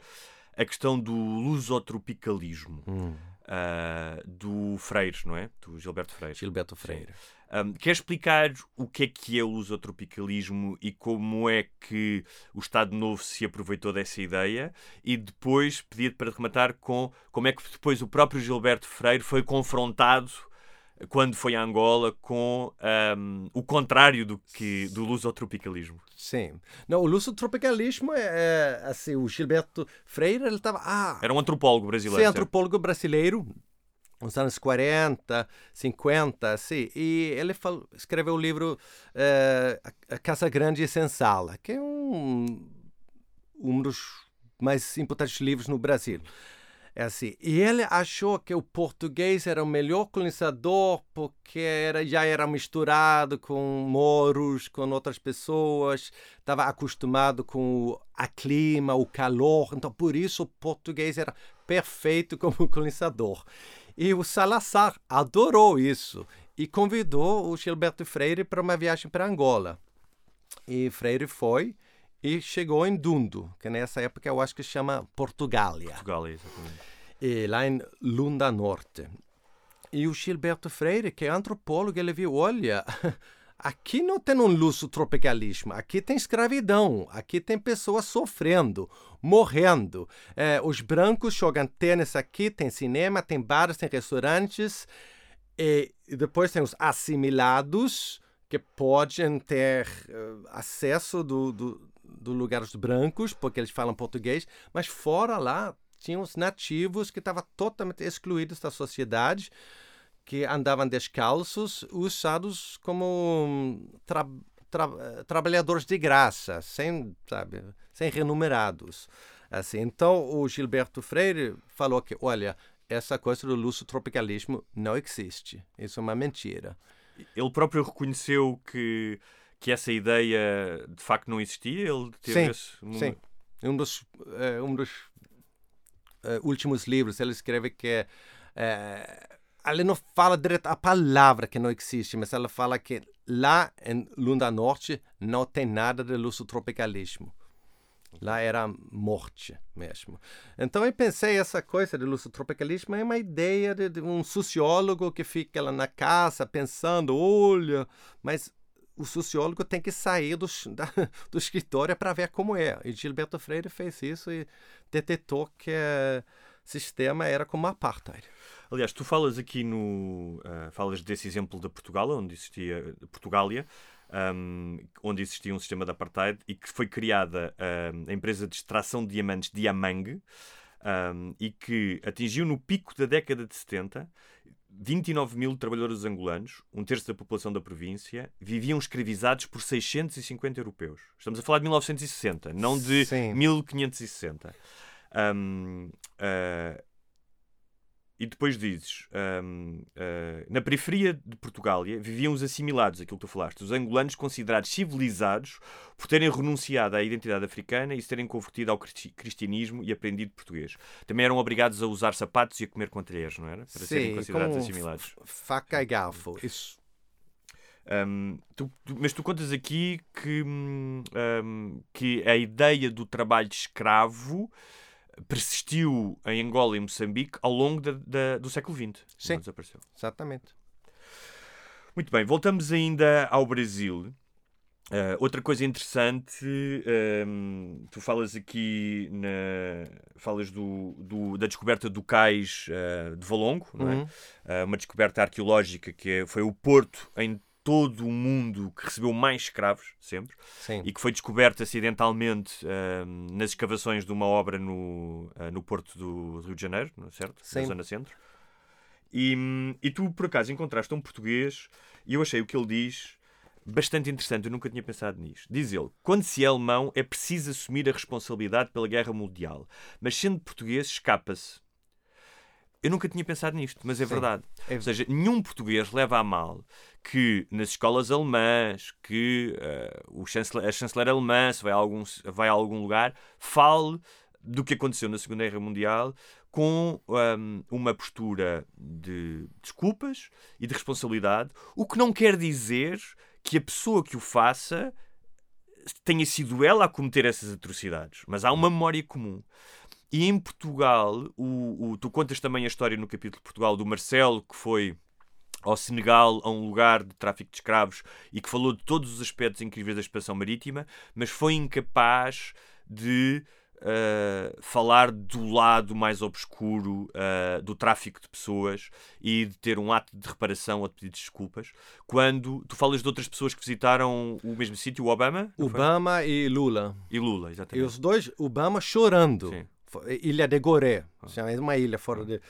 a questão do lusotropicalismo. Hum. uh, do Freire, não é? Do Gilberto Freire. Gilberto Freire. Um, quer explicar o que é que é o lusotropicalismo e como é que o Estado Novo se aproveitou dessa ideia? E depois pedir para rematar com como é que depois o próprio Gilberto Freire foi confrontado quando foi a Angola com um, o contrário do que do lusotropicalismo. Sim. Não, o lusotropicalismo é, é assim, o Gilberto Freire, ele estava ah, Era um antropólogo brasileiro. Sim, antropólogo brasileiro, nos anos 40, 50, assim, e ele falou, escreveu o livro é, A Casa Grande e Sensala, que é um, um dos mais importantes livros no Brasil. É assim, e ele achou que o português era o melhor colonizador porque era, já era misturado com moros, com outras pessoas, estava acostumado com o clima, o calor, então por isso o português era perfeito como colonizador. E o Salazar adorou isso e convidou o Gilberto Freire para uma viagem para Angola. E Freire foi e chegou em Dundo, que nessa época eu acho que chama Portugália. Portugália, exatamente. E lá em Lunda Norte. E o Gilberto Freire, que é antropólogo, ele viu, olha, aqui não tem um luxo tropicalismo, aqui tem escravidão, aqui tem pessoas sofrendo, morrendo. É, os brancos jogam tênis aqui, tem cinema, tem bares, tem restaurantes. E, depois tem os assimilados, que podem ter uh, acesso do, do, do lugar dos brancos, porque eles falam português, mas fora lá tinham os nativos que estavam totalmente excluídos da sociedade, que andavam descalços, usados como tra tra trabalhadores de graça, sem, sabe, sem renumerados. Assim, então o Gilberto Freire falou que, olha, essa coisa do luxo tropicalismo não existe. Isso é uma mentira. Ele próprio reconheceu que que essa ideia de facto não existia? Ele teve sim, esse sim. Um dos, uh, um dos uh, últimos livros ele escreve que uh, ele não fala direto a palavra que não existe, mas ela fala que lá em Lunda Norte não tem nada de luso-tropicalismo. Lá era morte mesmo. Então eu pensei essa coisa de luso-tropicalismo é uma ideia de, de, um sociólogo que fica lá na casa pensando, olha, mas o sociólogo tem que sair do, da, do escritório para ver como é. E Gilberto Freire fez isso e detectou que sistema era como apartheid. Aliás, tu falas aqui no. Uh, falas desse exemplo de Portugal, onde existia. Portugália. Um, onde existia um sistema de apartheid e que foi criada um, a empresa de extração de diamantes Diamang um, e que atingiu no pico da década de 70 29 mil trabalhadores angolanos, um terço da população da província, viviam escravizados por 650 europeus. Estamos a falar de 1960, não de Sim. 1560. Um, uh, e depois dizes, um, uh, ah, na periferia de Portugália viviam os assimilados, aquilo que tu falaste, os angolanos considerados civilizados por terem renunciado à identidade africana e se terem convertido ao cristianismo e aprendido português. Também eram obrigados a usar sapatos e a comer com talheres, não era? Para Sim, serem considerados assimilados. Faca e garfo, isso. Um, tu, tu, mas tu contas aqui que, um, que a ideia do trabalho escravo persistiu em Angola e Moçambique ao longo da, da, do século XX. Sim, desapareceu. exatamente. Muito bem, voltamos ainda ao Brasil. Uh, outra coisa interessante, um, tu falas aqui na, falas do, do, da descoberta do cais uh, de Valongo, não é? Uh, uma descoberta arqueológica que é, foi o porto em todo o mundo que recebeu mais escravos, sempre, Sim. e que foi descoberto acidentalmente uh, nas escavações de uma obra no, uh, no porto do Rio de Janeiro, certo? Sim. Na zona centro. E, e tu, por acaso, encontraste um português e eu achei o que ele diz bastante interessante, eu nunca tinha pensado nisto. Diz ele: quando se é alemão, é preciso assumir a responsabilidade pela guerra mundial, mas sendo português, escapa-se. Eu nunca tinha pensado nisto, mas é Sim. verdade. É... Ou seja, nenhum português leva a mal que nas escolas alemãs, que uh, o chanceler, a chanceler alemã, se vai a, algum, vai a algum lugar, fale do que aconteceu na Segunda Guerra Mundial com um, uma postura de desculpas e de responsabilidade, o que não quer dizer que a pessoa que o faça tenha sido ela a cometer essas atrocidades, mas há uma memória comum. E em Portugal, o, o, tu contas também a história no capítulo de Portugal do Marcelo, que foi ao Senegal, a um lugar de tráfico de escravos e que falou de todos os aspectos incríveis da expansão marítima, mas foi incapaz de uh, falar do lado mais obscuro uh, do tráfico de pessoas e de ter um ato de reparação ou de pedir desculpas. Quando tu falas de outras pessoas que visitaram o mesmo sítio, o Obama? Obama e Lula. E Lula, exatamente. E os dois, Obama chorando. Sim. Ilha de Goré, ah. é uma ilha fora de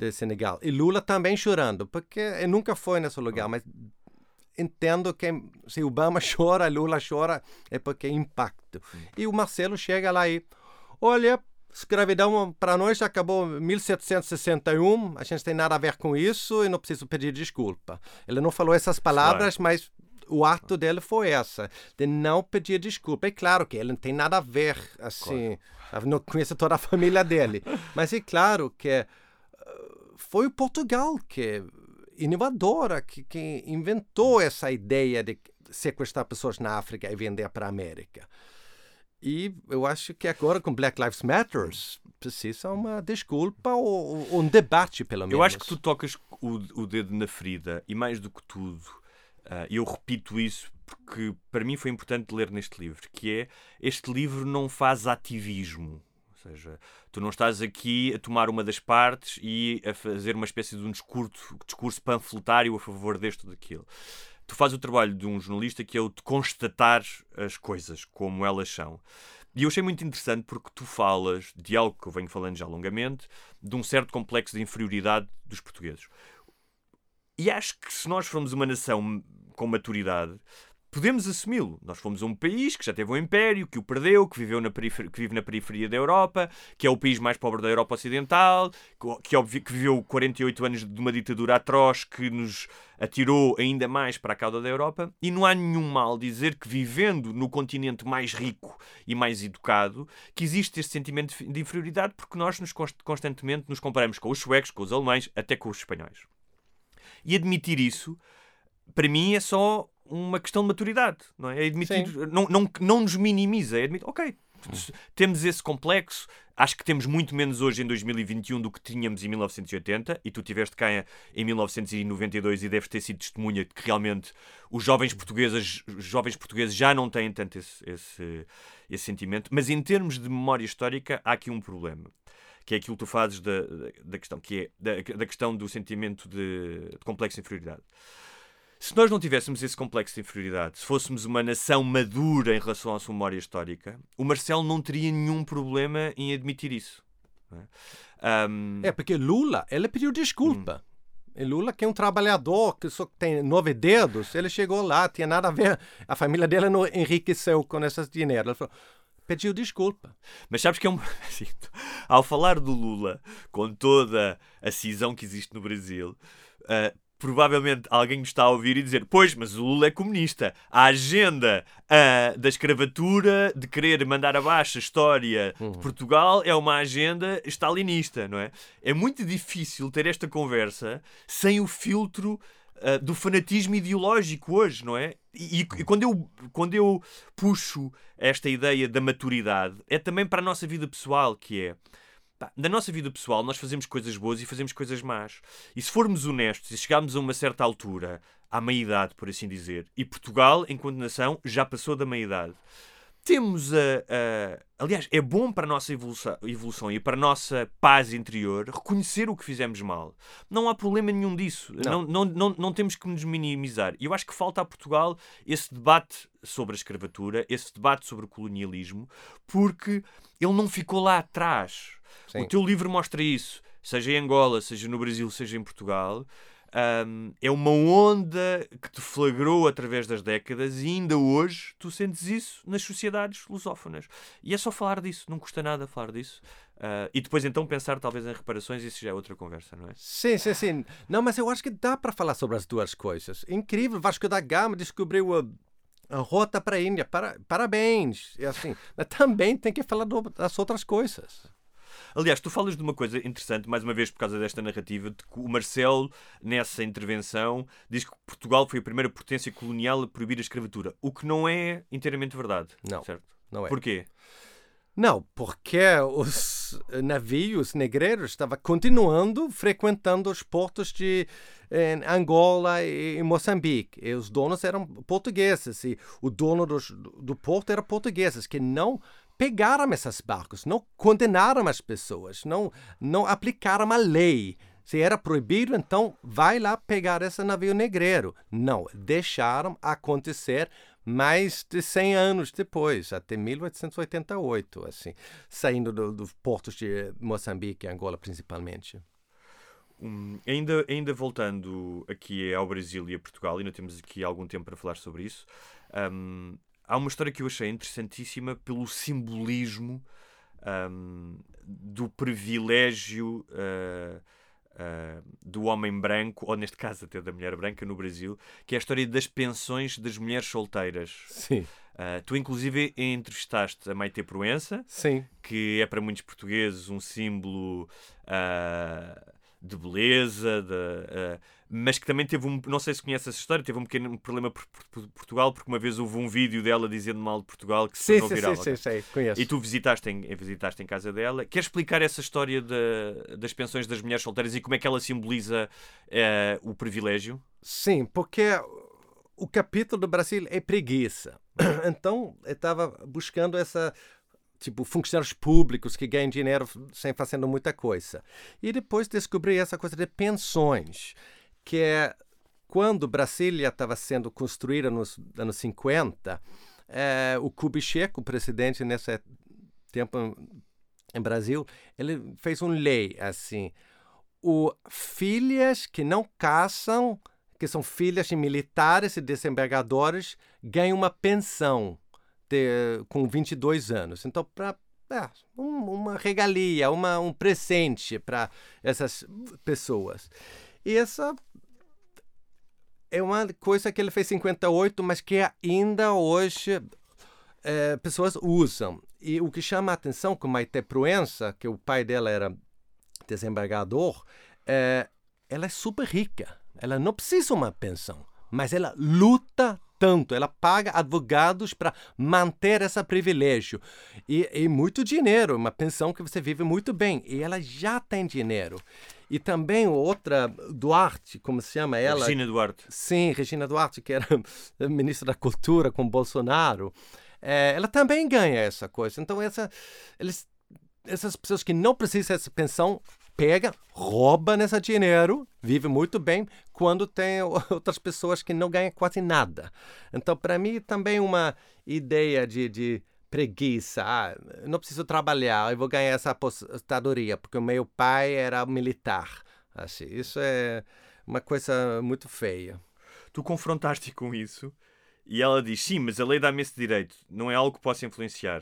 de Senegal. E Lula também chorando, porque ele nunca foi nesse lugar, mas entendo que se Obama chora, Lula chora, é porque é impacto. E o Marcelo chega lá e, olha, escravidão para nós acabou em 1761, a gente tem nada a ver com isso e não preciso pedir desculpa. Ele não falou essas palavras, claro. mas o ato dele foi essa, de não pedir desculpa. É claro que ele não tem nada a ver, assim, claro. não conheço toda a família dele, mas é claro que foi o Portugal que é inovadora, que, que inventou essa ideia de sequestrar pessoas na África e vender para a América. E eu acho que agora com Black Lives Matter precisa uma desculpa ou, ou, um debate, pelo menos. Eu acho que tu tocas o, o dedo na ferida e mais do que tudo, uh, eu repito isso porque para mim foi importante ler neste livro, que é este livro não faz ativismo. Ou seja, tu não estás aqui a tomar uma das partes e a fazer uma espécie de um discurso, discurso panfletário a favor deste ou daquilo. Tu fazes o trabalho de um jornalista que é o de constatar as coisas como elas são. E eu achei muito interessante porque tu falas de algo que eu venho falando já longamente, de um certo complexo de inferioridade dos portugueses. E acho que se nós formos uma nação com maturidade, podemos assumi-lo. Nós fomos um país que já teve um império, que o perdeu, que, viveu na que vive na periferia da Europa, que é o país mais pobre da Europa Ocidental, que, que viveu 48 anos de uma ditadura atroz que nos atirou ainda mais para a cauda da Europa. E não há nenhum mal dizer que, vivendo no continente mais rico e mais educado, que existe este sentimento de inferioridade porque nós nos constantemente nos comparamos com os suecos, com os alemães, até com os espanhóis. E admitir isso, para mim, é só uma questão de maturidade, não é? é admitir, não, não, não nos minimiza, é admitir, ok, temos esse complexo. Acho que temos muito menos hoje em 2021 do que tínhamos em 1980 e tu tiveste cá em 1992 e deves ter sido testemunha de que realmente os jovens portugueses, os jovens portugueses já não têm tanto esse, esse, esse sentimento. Mas em termos de memória histórica há aqui um problema que é aquilo que tu fazes da, da questão, que é da, da questão do sentimento de, de complexo de inferioridade. Se nós não tivéssemos esse complexo de inferioridade, se fôssemos uma nação madura em relação à sua memória histórica, o Marcelo não teria nenhum problema em admitir isso. É, um... é porque Lula, ele pediu desculpa. Hum. Lula, que é um trabalhador, que só tem nove dedos, ele chegou lá, tinha nada a ver. A família dele não enriqueceu com esses dinheiro. Ele falou, pediu desculpa. Mas sabes que é um. Assim, ao falar do Lula, com toda a cisão que existe no Brasil, uh, provavelmente alguém está a ouvir e dizer: Pois, mas o Lula é comunista. A agenda uh, da escravatura, de querer mandar abaixo a história uhum. de Portugal, é uma agenda stalinista, não é? É muito difícil ter esta conversa sem o filtro. Uh, do fanatismo ideológico hoje, não é? E, e, quando, eu, quando eu puxo esta ideia da maturidade, é também para a nossa vida pessoal, que é na nossa vida pessoal, nós fazemos coisas boas e fazemos coisas más. E se formos honestos e chegarmos a uma certa altura, à meia-idade, por assim dizer, e Portugal, enquanto nação, já passou da meia-idade, temos a, a, Aliás, é bom para a nossa evolução, evolução, e para a nossa paz interior reconhecer o que fizemos mal. Não há problema nenhum disso. Não, não, não, não, não temos que nos minimizar. E eu acho que falta a Portugal esse debate sobre a escravatura, esse debate sobre o colonialismo, porque ele não ficou lá atrás Sim. O teu livro mostra isso, seja em Angola, seja no Brasil, seja em Portugal. Um, é uma onda que te flagrou através das décadas e ainda hoje tu sentes isso nas sociedades lusófonas. E é só falar disso, não custa nada falar disso. Uh, e depois então pensar talvez em reparações, isso já é outra conversa, não é? Sim, sim, sim. Não, mas eu acho que dá para falar sobre as duas coisas. Incrível, Vasco da Gama descobriu a, a rota para a Índia. Para, parabéns. E assim, mas também tem que falar das outras coisas. Aliás, tu falas de uma coisa interessante, mais uma vez por causa desta narrativa, de que o Marcelo, nessa intervenção, diz que Portugal foi a primeira potência colonial a proibir a escravatura, o que não é inteiramente verdade. Não. Certo? Não é. Porquê? Não, porque os os navios negreiros estavam continuando frequentando os portos de em Angola e Moçambique. E os donos eram portugueses e o dono do, do porto era portugueses que não pegaram esses barcos, não condenaram as pessoas, não não aplicaram a lei. Se era proibido, então vai lá pegar esse navio negreiro. Não, deixaram acontecer mais de 100 anos depois, até 1888, assim, saindo dos do portos de Moçambique e Angola principalmente. Ainda, ainda voltando aqui ao Brasil e a Portugal, ainda temos aqui algum tempo para falar sobre isso, há uma história que eu achei interessantíssima pelo simbolismo um, do privilégio uh, uh, do homem branco, ou neste caso até da mulher branca no Brasil, que é a história das pensões das mulheres solteiras. Sim. Uh, tu, inclusive, entrevistaste a Maite Proença, Sim. que é para muitos portugueses um símbolo de beleza, de, mas que também teve um. Não sei se conhece essa história, teve um pequeno problema por, por, por Portugal, porque uma vez houve um vídeo dela dizendo mal de Portugal que se sim, tornou sim, viral. Sim, sim, sim, conheço. E tu visitaste em, visitaste em casa dela. Queres explicar essa história de, das pensões das mulheres solteiras e como é que ela simboliza uh, o privilégio? Sim, porque o capítulo do Brasil é preguiça. Então, eu estava buscando essa tipo funcionários públicos que ganham dinheiro sem fazendo muita coisa. E depois descobri essa coisa de pensões, que é quando Brasília estava sendo construída nos anos 50, é, o Kubitschek, o presidente nesse tempo em Brasil, ele fez uma lei assim, o filhas que não casam, que são filhas de militares e desembargadores, ganham uma pensão ter, com 22 anos. Então, para é, um, uma regalia, uma, um presente para essas pessoas. E essa é uma coisa que ele fez em 58, mas que ainda hoje é, pessoas usam. E o que chama a atenção com Maite Proença, que o pai dela era desembargador, é, ela é super rica. Ela não precisa de uma pensão, mas ela luta tanto, ela paga advogados para manter esse privilégio. E, e muito dinheiro, uma pensão que você vive muito bem. E ela já tem dinheiro. E também outra, Duarte, como se chama ela? Regina Duarte. Sim, Regina Duarte, que era ministra da Cultura com Bolsonaro. É, ela também ganha essa coisa. Então, essa, eles, essas pessoas que não precisam dessa pensão pega, rouba nesse dinheiro, vive muito bem, quando tem outras pessoas que não ganham quase nada. Então, para mim, também uma ideia de, de preguiça. Ah, não preciso trabalhar, eu vou ganhar essa apostadoria, porque o meu pai era militar. Assim, isso é uma coisa muito feia. Tu confrontaste com isso e ela diz: sim, mas a lei dá-me esse direito, não é algo que possa influenciar.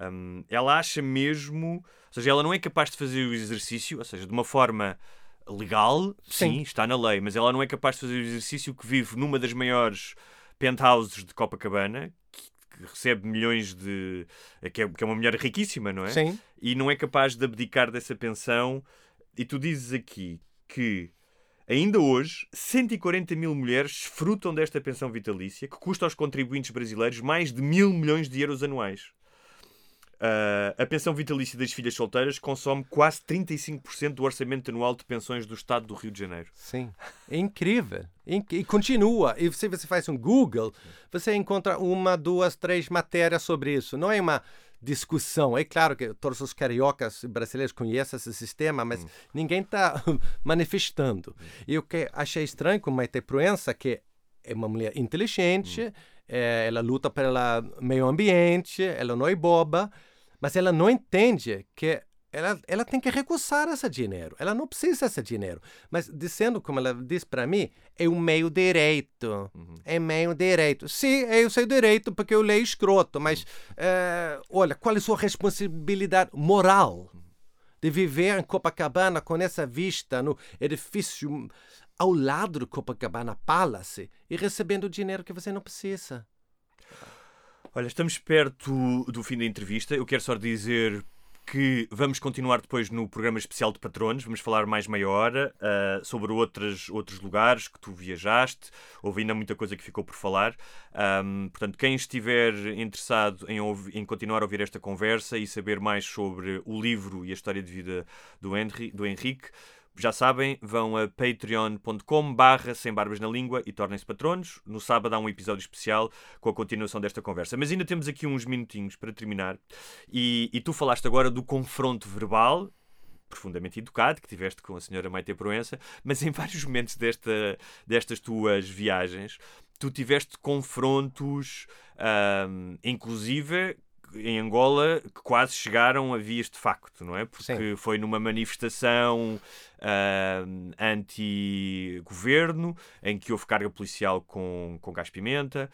Um, ela acha mesmo, ou seja, ela não é capaz de fazer o exercício, ou seja, de uma forma legal, sim, sim está na lei, mas ela não é capaz de fazer o exercício que vive numa das maiores penthouses de Copacabana, que, recebe milhões de. Que é, que é uma mulher riquíssima, não é? Sim. E não é capaz de abdicar dessa pensão. E tu dizes aqui que Ainda hoje, 140 mil mulheres desfrutam desta pensão vitalícia, que custa aos contribuintes brasileiros mais de mil milhões de euros anuais. Uh, a pensão vitalícia das filhas solteiras consome quase 35% do orçamento anual de pensões do Estado do Rio de Janeiro. Sim, é incrível. E continua. E se você faz um Google, você encontra uma, duas, três matérias sobre isso. Não é uma discussão. É claro que todos os cariocas brasileiros conhecem esse sistema, mas hum. ninguém está manifestando. E o que achei estranho com Maite Proença, que é uma mulher inteligente, hum. é, ela luta pelo meio ambiente, ela não é boba, mas ela não entende que ela, ela tem que recusar esse dinheiro. Ela não precisa desse dinheiro. Mas dizendo, como ela diz para mim, é um meio direito. Uhum. É meio direito. Sim, eu sei direito porque eu leio escroto, mas uh, olha, qual é a sua responsabilidade moral de viver em Copacabana com essa vista no edifício ao lado do Copacabana Palace e recebendo dinheiro que você não precisa? Olha, estamos perto do fim da entrevista. Eu quero só dizer que vamos continuar depois no programa especial de patronos. Vamos falar mais meia hora uh, sobre outras, outros lugares que tu viajaste. Houve ainda muita coisa que ficou por falar. Um, portanto, quem estiver interessado em, em, continuar a ouvir esta conversa e saber mais sobre o livro e a história de vida do, Henry, do Henrique, já sabem, vão a patreon.com barra sem barbas na língua e tornem-se patronos. No sábado há um episódio especial com a continuação desta conversa. Mas ainda temos aqui uns minutinhos para terminar. E, e tu falaste agora do confronto verbal, profundamente educado que tiveste com a senhora Maite Proença, mas em vários momentos desta, destas tuas viagens, tu tiveste confrontos, inclusive em Angola que quase chegaram a vias de facto, não é? Porque Sim. foi numa manifestação uh, anti-governo em que houve carga policial com, com gás-pimenta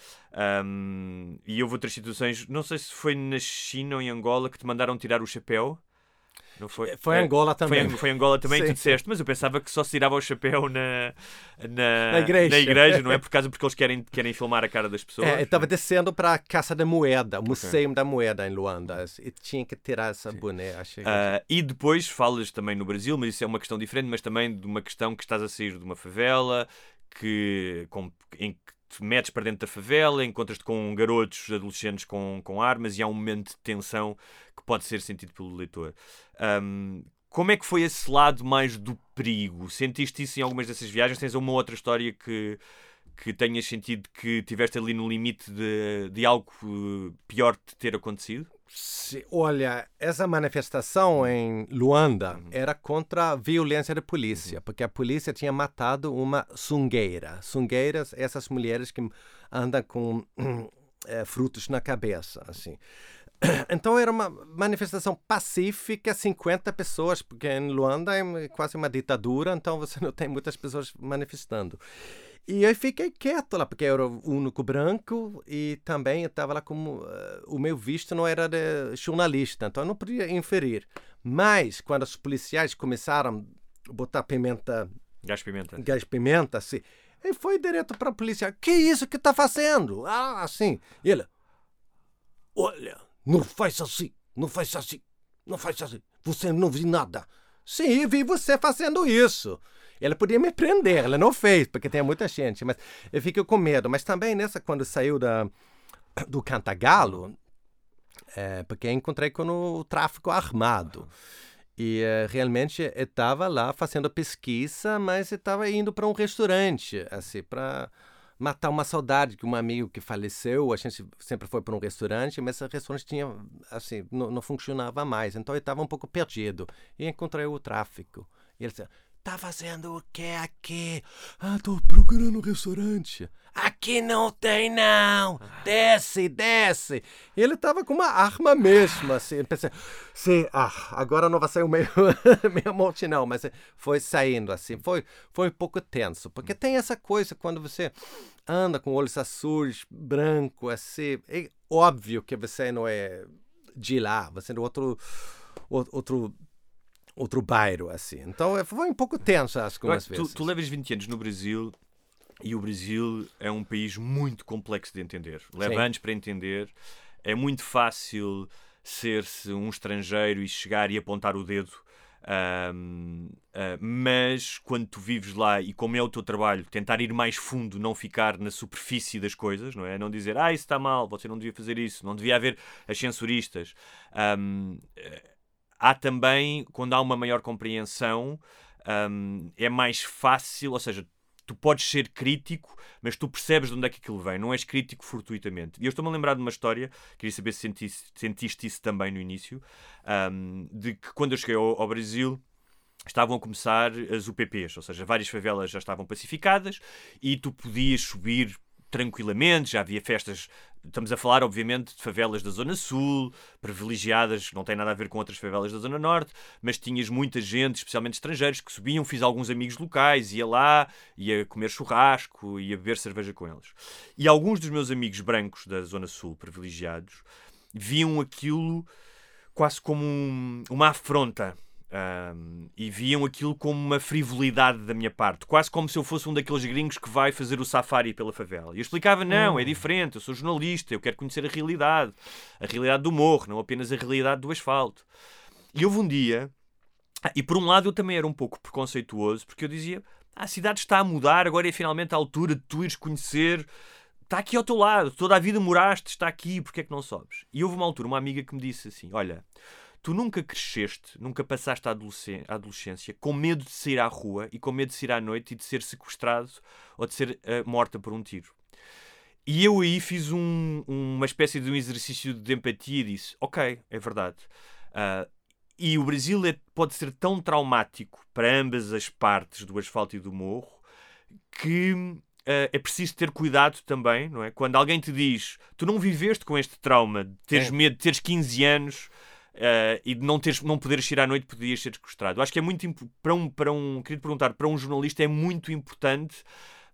um, e houve outras situações, não sei se foi na China ou em Angola que te mandaram tirar o chapéu não foi? Foi Angola também. Foi, foi Angola também, Sim. tu disseste, mas eu pensava que só se tirava o chapéu na, na, na, igreja. na igreja, não é? Por causa porque eles querem, querem filmar a cara das pessoas. É, eu estava descendo para a Casa da Moeda, o Museu okay. da Moeda em Luanda, e tinha que tirar essa Sim. boné. Achei uh, e depois falas também no Brasil, mas isso é uma questão diferente, mas também de uma questão que estás a sair de uma favela, que, com, em que metes para dentro da favela, encontras-te com garotos, adolescentes com, com armas e há um momento de tensão que pode ser sentido pelo leitor. Um, como é que foi esse lado mais do perigo? Sentiste isso em algumas dessas viagens? Tens uma outra história que, que tenhas sentido que tiveste ali no limite de, de algo eh, pior de ter acontecido? Se, olha, essa manifestação em Luanda uhum. era contra a violência da polícia, uhum. porque a polícia tinha matado uma sungueira. Sungueiras, essas mulheres que andam com é, frutos na cabeça, assim. Então era uma manifestação pacífica, 50 pessoas, porque em Luanda é quase uma ditadura, então você não tem muitas pessoas manifestando. E eu fiquei quieto lá, porque eu era o único branco e também eu estava lá como. Uh, o meu visto não era de jornalista, então eu não podia inferir. Mas quando os policiais começaram a botar pimenta. Gás pimenta. Gás pimenta, assim. Ele foi direto para a polícia. Que isso que está fazendo? Ah, assim. E ele. Olha, não faz assim, não faz assim, não faz assim. Você não viu nada. Sim, vi você fazendo isso. Ela podia me prender, ela não fez, porque tem muita gente, mas eu fico com medo. Mas também nessa, quando saiu da, do Cantagalo, é, porque encontrei com o tráfico armado. E é, realmente estava lá fazendo pesquisa, mas estava indo para um restaurante, assim, para matar uma saudade que um amigo que faleceu, a gente sempre foi para um restaurante, mas esse restaurante tinha, assim, não, não funcionava mais. Então eu estava um pouco perdido. E encontrei o tráfico. E ele disse, Tá fazendo o que aqui? Ah, tô procurando um restaurante. Aqui não tem, não! Desce, desce! E ele tava com uma arma mesmo, assim. Pensei, sim, ah, agora não vai sair o meio, meio monte, não. Mas foi saindo, assim. Foi, foi um pouco tenso. Porque tem essa coisa quando você anda com olhos azuis, branco, assim. É óbvio que você não é de lá. Você é outro, outro outro bairro, assim. Então é, foi um pouco tenso, acho, algumas vezes. Tu, tu levas 20 anos no Brasil e o Brasil é um país muito complexo de entender. Leva Sim. anos para entender. É muito fácil ser-se um estrangeiro e chegar e apontar o dedo. Um, uh, ah, mas quando tu vives lá e como é o teu trabalho, tentar ir mais fundo, não ficar na superfície das coisas, não é? Não dizer, ah, isso está mal, você não devia fazer isso, não devia haver ascensoristas. Um, há também, quando há uma maior compreensão, um, é mais fácil, ou seja, tu podes ser crítico, mas tu percebes de onde é que aquilo vem, não és crítico fortuitamente. E eu estou-me a lembrar de uma história, queria saber se sentiste, sentiste isso também no início, um, de que quando eu cheguei ao, ao Brasil estavam a começar as UPPs, ou seja, várias favelas já estavam pacificadas e tu podias subir tranquilamente, já havia festas. Estamos a falar, obviamente, de favelas da Zona Sul, privilegiadas, não tem nada a ver com outras favelas da Zona Norte, mas tinhas muita gente, especialmente estrangeiros, que subiam. Fiz alguns amigos locais, ia lá, ia comer churrasco, ia beber cerveja com eles. E alguns dos meus amigos brancos da Zona Sul, privilegiados, viam aquilo quase como um, uma afronta um, e viam aquilo como uma frivolidade da minha parte, quase como se eu fosse um daqueles gringos que vai fazer o safari pela favela. E eu explicava: não, é hum. diferente, eu sou jornalista, eu quero conhecer a realidade, a realidade do morro, não apenas a realidade do asfalto. E houve um dia, e por um lado eu também era um pouco preconceituoso, porque eu dizia, ah, a cidade está a mudar, agora é finalmente a altura de tu ires conhecer está aqui ao teu lado, toda a vida moraste, está aqui, porque é que não sobes? E houve uma altura, uma amiga que me disse assim: Olha, tu nunca cresceste, nunca passaste a adolescência com medo de sair à rua e com medo de sair à noite e de ser sequestrado ou de ser uh, morta por um tiro. E eu aí fiz um, uma espécie de um exercício de empatia e disse: Ok, é verdade. Uh, e o Brasil é, pode ser tão traumático para ambas as partes do asfalto e do morro que Uh, é preciso ter cuidado também, não é? Quando alguém te diz, tu não viveste com este trauma de teres é. medo de teres 15 anos uh, e de não, teres, não poderes ir à noite, podias ser sequestrado. Acho que é muito para um, para um, queria perguntar, para um jornalista é muito importante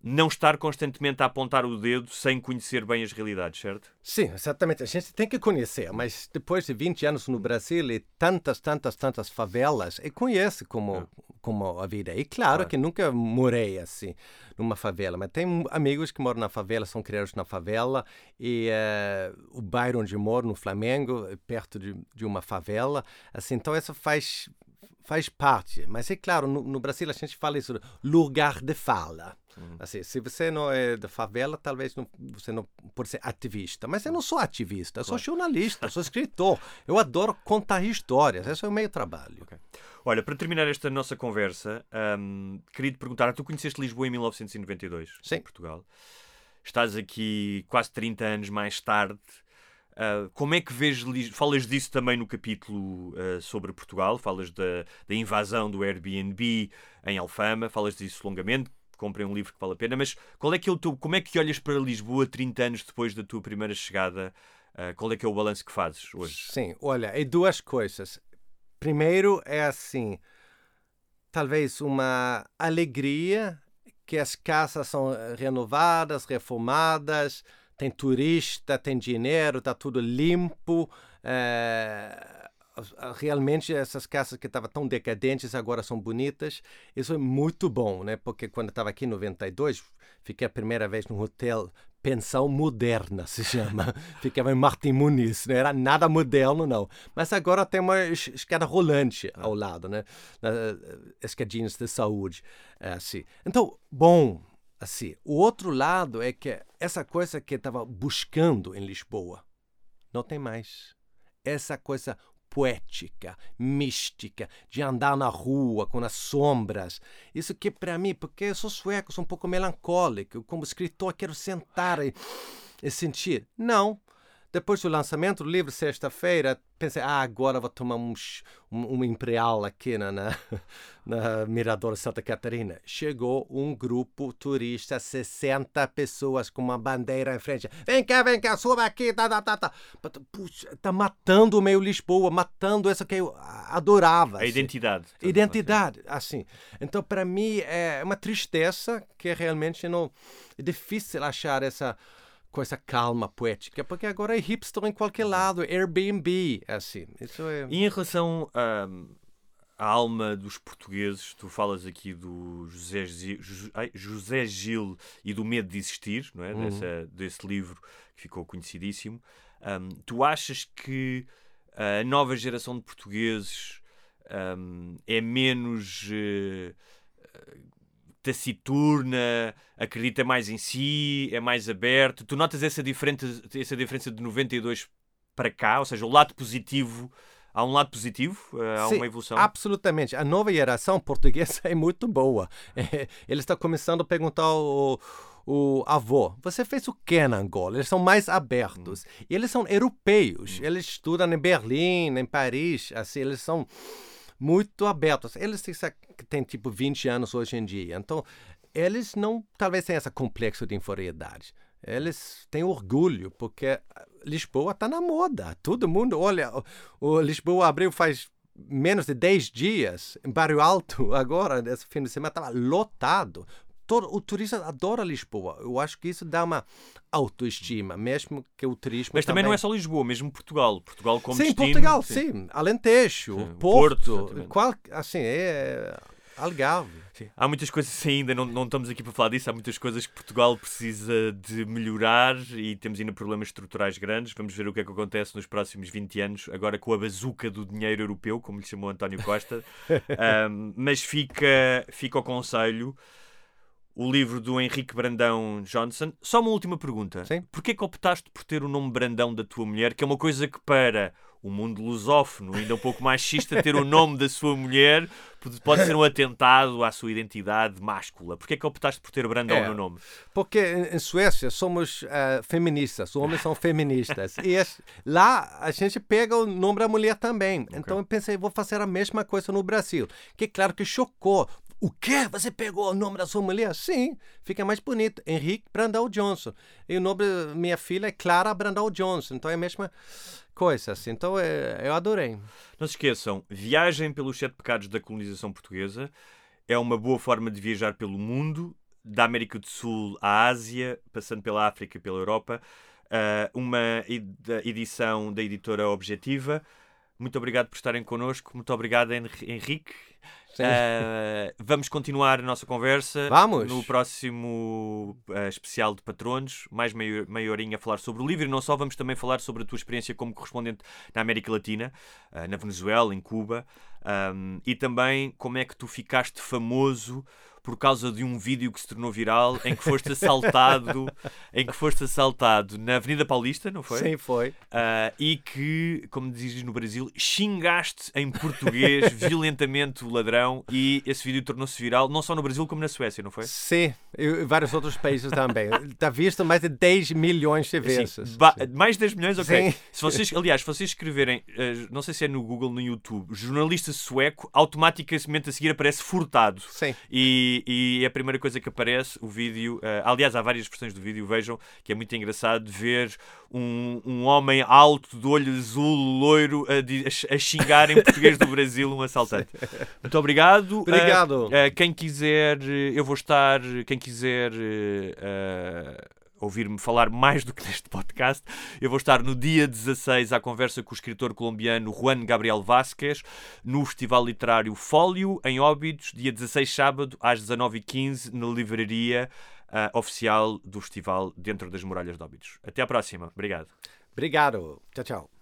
não estar constantemente a apontar o dedo sem conhecer bem as realidades, certo? Sim, exatamente. A gente tem que conhecer, mas depois de 20 anos no Brasil e tantas, tantas, tantas favelas, eu conheço como, é. como a vida. E claro, claro, que nunca morei assim, numa favela, mas tem amigos que moram na favela, são criados na favela, e uh, o bairro onde moro, no Flamengo, é perto de, de uma favela. Assim, então, isso faz faz parte. Mas é claro, no, no, Brasil a gente fala isso, lugar de fala. Uhum. Assim, se você não é da favela, talvez não, você não pode ser ativista. Mas eu não sou ativista, eu sou jornalista, sou escritor. Eu adoro contar histórias, esse é o meu trabalho. Okay. Olha, para terminar esta nossa conversa, um, queria te perguntar: tu conheceste Lisboa em 1992, Sim. em Portugal. Estás aqui quase 30 anos mais tarde. Uh, como é que vês, falas disso também no capítulo uh, sobre Portugal, falas da, da, invasão do Airbnb em Alfama, falas disso longamente, comprem um livro que vale a pena, mas qual é que é o teu, como é que olhas para Lisboa 30 anos depois da tua primeira chegada? Uh, qual é que é o balanço que fazes hoje? Sim, olha, é duas coisas. Primeiro é assim, talvez uma alegria que as casas são renovadas, reformadas, tem turista, tem dinheiro, está tudo limpo. É, realmente essas casas que estavam tão decadentes agora são bonitas. Isso é muito bom, né? Porque quando estava aqui em 92, fiquei a primeira vez num hotel pensão moderna, se chama. Ficava em Martin Muniz, não era nada moderno, não. Mas agora tem uma escada rolante ao lado, né? Escadinhas de saúde, assim. Então, bom, assim. O outro lado é que essa coisa que estava buscando em Lisboa não tem mais. Essa coisa poética, mística, de andar na rua com as sombras. Isso que para mim, porque eu sou sueco, sou um pouco melancólico, como escritor quero sentar e, e sentir. Não, depois do lançamento do livro, sexta-feira, pensei, ah, agora vou tomar um, um, um imperial aqui na, na, na Mirador Santa Catarina. Chegou um grupo turista, 60 pessoas com uma bandeira em frente. Vem cá, vem cá, suba aqui, tá, tá, tá, tá. Puxa, tá matando o meio Lisboa, matando essa que eu adorava. A assim. identidade. Identidade, assim. Então, para mim, é uma tristeza que realmente não... É difícil achar essa com essa calma poética, porque agora é hipster em qualquer uhum. lado, Airbnb, é assim. Isso é... E em relação à, à alma dos portugueses, tu falas aqui do José, José Gil e do medo de existir, não é? Uhum. Dessa, desse livro que ficou conhecidíssimo. Um, tu achas que a nova geração de portugueses um, é menos uh, taciturna, acredita mais em si, é mais aberto. Tu notas essa diferença, essa diferença de 92 para cá, ou seja, o lado positivo. Há um lado positivo? Eh, há Sim, uma evolução? Absolutamente. A nova geração portuguesa é muito boa. É, ele está começando a perguntar ao, o avô, você fez o que na Angola? Eles são mais abertos. Hum. E eles são europeus. Hum. Eles estudam em Berlim, em Paris. Assim, eles são muito abertos. Eles têm tipo 20 anos hoje em dia. Então, eles não talvez tenham essa complexo de inferioridade. Eles têm orgulho, porque Lisboa está na moda. Todo mundo, olha, o Lisboa abriu faz menos de 10 dias, em Barrio Alto, agora, nesse fim de semana, estava lotado todo, o turista adora Lisboa. Eu acho que isso dá uma autoestima, mesmo que o turismo. Mas também, também... não é só Lisboa, mesmo Portugal. Portugal como sim, destino. Portugal, sim. sim. Alentejo, sim. Porto, Porto qual, assim, é Algarve. Há muitas coisas que ainda não, não estamos aqui para falar disso. Há muitas coisas que Portugal precisa de melhorar e temos ainda problemas estruturais grandes. Vamos ver o que é que acontece nos próximos 20 anos, agora com a bazuca do dinheiro europeu, como lhe chamou António Costa. um, mas fica, fica o conselho o livro do Henrique Brandão Johnson. Só uma última pergunta. Sim. Porquê que optaste por ter o nome Brandão da tua mulher, que é uma coisa que para o mundo lusófono, ainda um pouco machista, ter o nome da sua mulher pode ser um atentado à sua identidade máscula. Porquê que optaste por ter Brandão É. no nome? Porque em Suécia somos ah, feministas, os homens são feministas. e lá a gente pega o nome da mulher também. Então eu pensei, vou fazer a mesma coisa no Brasil. Que claro que chocou. O quê? Você pegou o nome da sua mulher? Sim, fica mais bonito. Henrique Brandão Johnson. E o nome da minha filha é Clara Brandão Johnson. Então é a mesma coisa. Assim. Então é, eu adorei. Não se esqueçam, viagem pelos sete pecados da colonização portuguesa. É uma boa forma de viajar pelo mundo, da América do Sul à Ásia, passando pela África e pela Europa. Ah, uma ed- edição da editora Objetiva. Muito obrigado por estarem connosco. Muito obrigado, Henri- Henrique. Ah, vamos continuar a nossa conversa Vamos. no próximo ah, especial de patronos, mais meia, meia horinha a falar sobre o livro e não só, vamos também falar sobre a tua experiência como correspondente na América Latina, ah, na Venezuela, em Cuba, ahm, e também como é que tu ficaste famoso por causa de um vídeo que se tornou viral em que foste assaltado, em que foste assaltado na Avenida Paulista, não foi? Sim, foi. Ah, e que, como dizes no Brasil, xingaste em português violentamente o ladrão e esse vídeo tornou-se viral não só no Brasil como na Suécia, não foi? Sim, e vários outros países também. Está visto mais de 10 milhões de vezes. ba- mais de 10 milhões, ok. Sim. Se vocês, aliás, se vocês escreverem, eh, não sei se é no Google, no YouTube, jornalista sueco, automaticamente a seguir aparece furtado. Sim. E, e a primeira coisa que aparece, o vídeo. eh, aliás, há várias versões do vídeo, vejam, que é muito engraçado ver um, um homem alto, de olho azul, loiro, a, a xingar em português do Brasil um assaltante. Muito obrigado. Obrigado. Eh, eh, quem quiser, eh, eu vou estar. Quem quiser. Ouvir-me falar mais do que neste podcast, eu vou estar no dia 16 à conversa com o escritor colombiano Juan Gabriel Vázquez no Festival Literário Fólio, em Óbidos, dia 16 sábado, às 19h15, na livraria ah, oficial do festival dentro das Muralhas de Óbidos. Até à próxima. Obrigado. Obrigado. Tchau, tchau.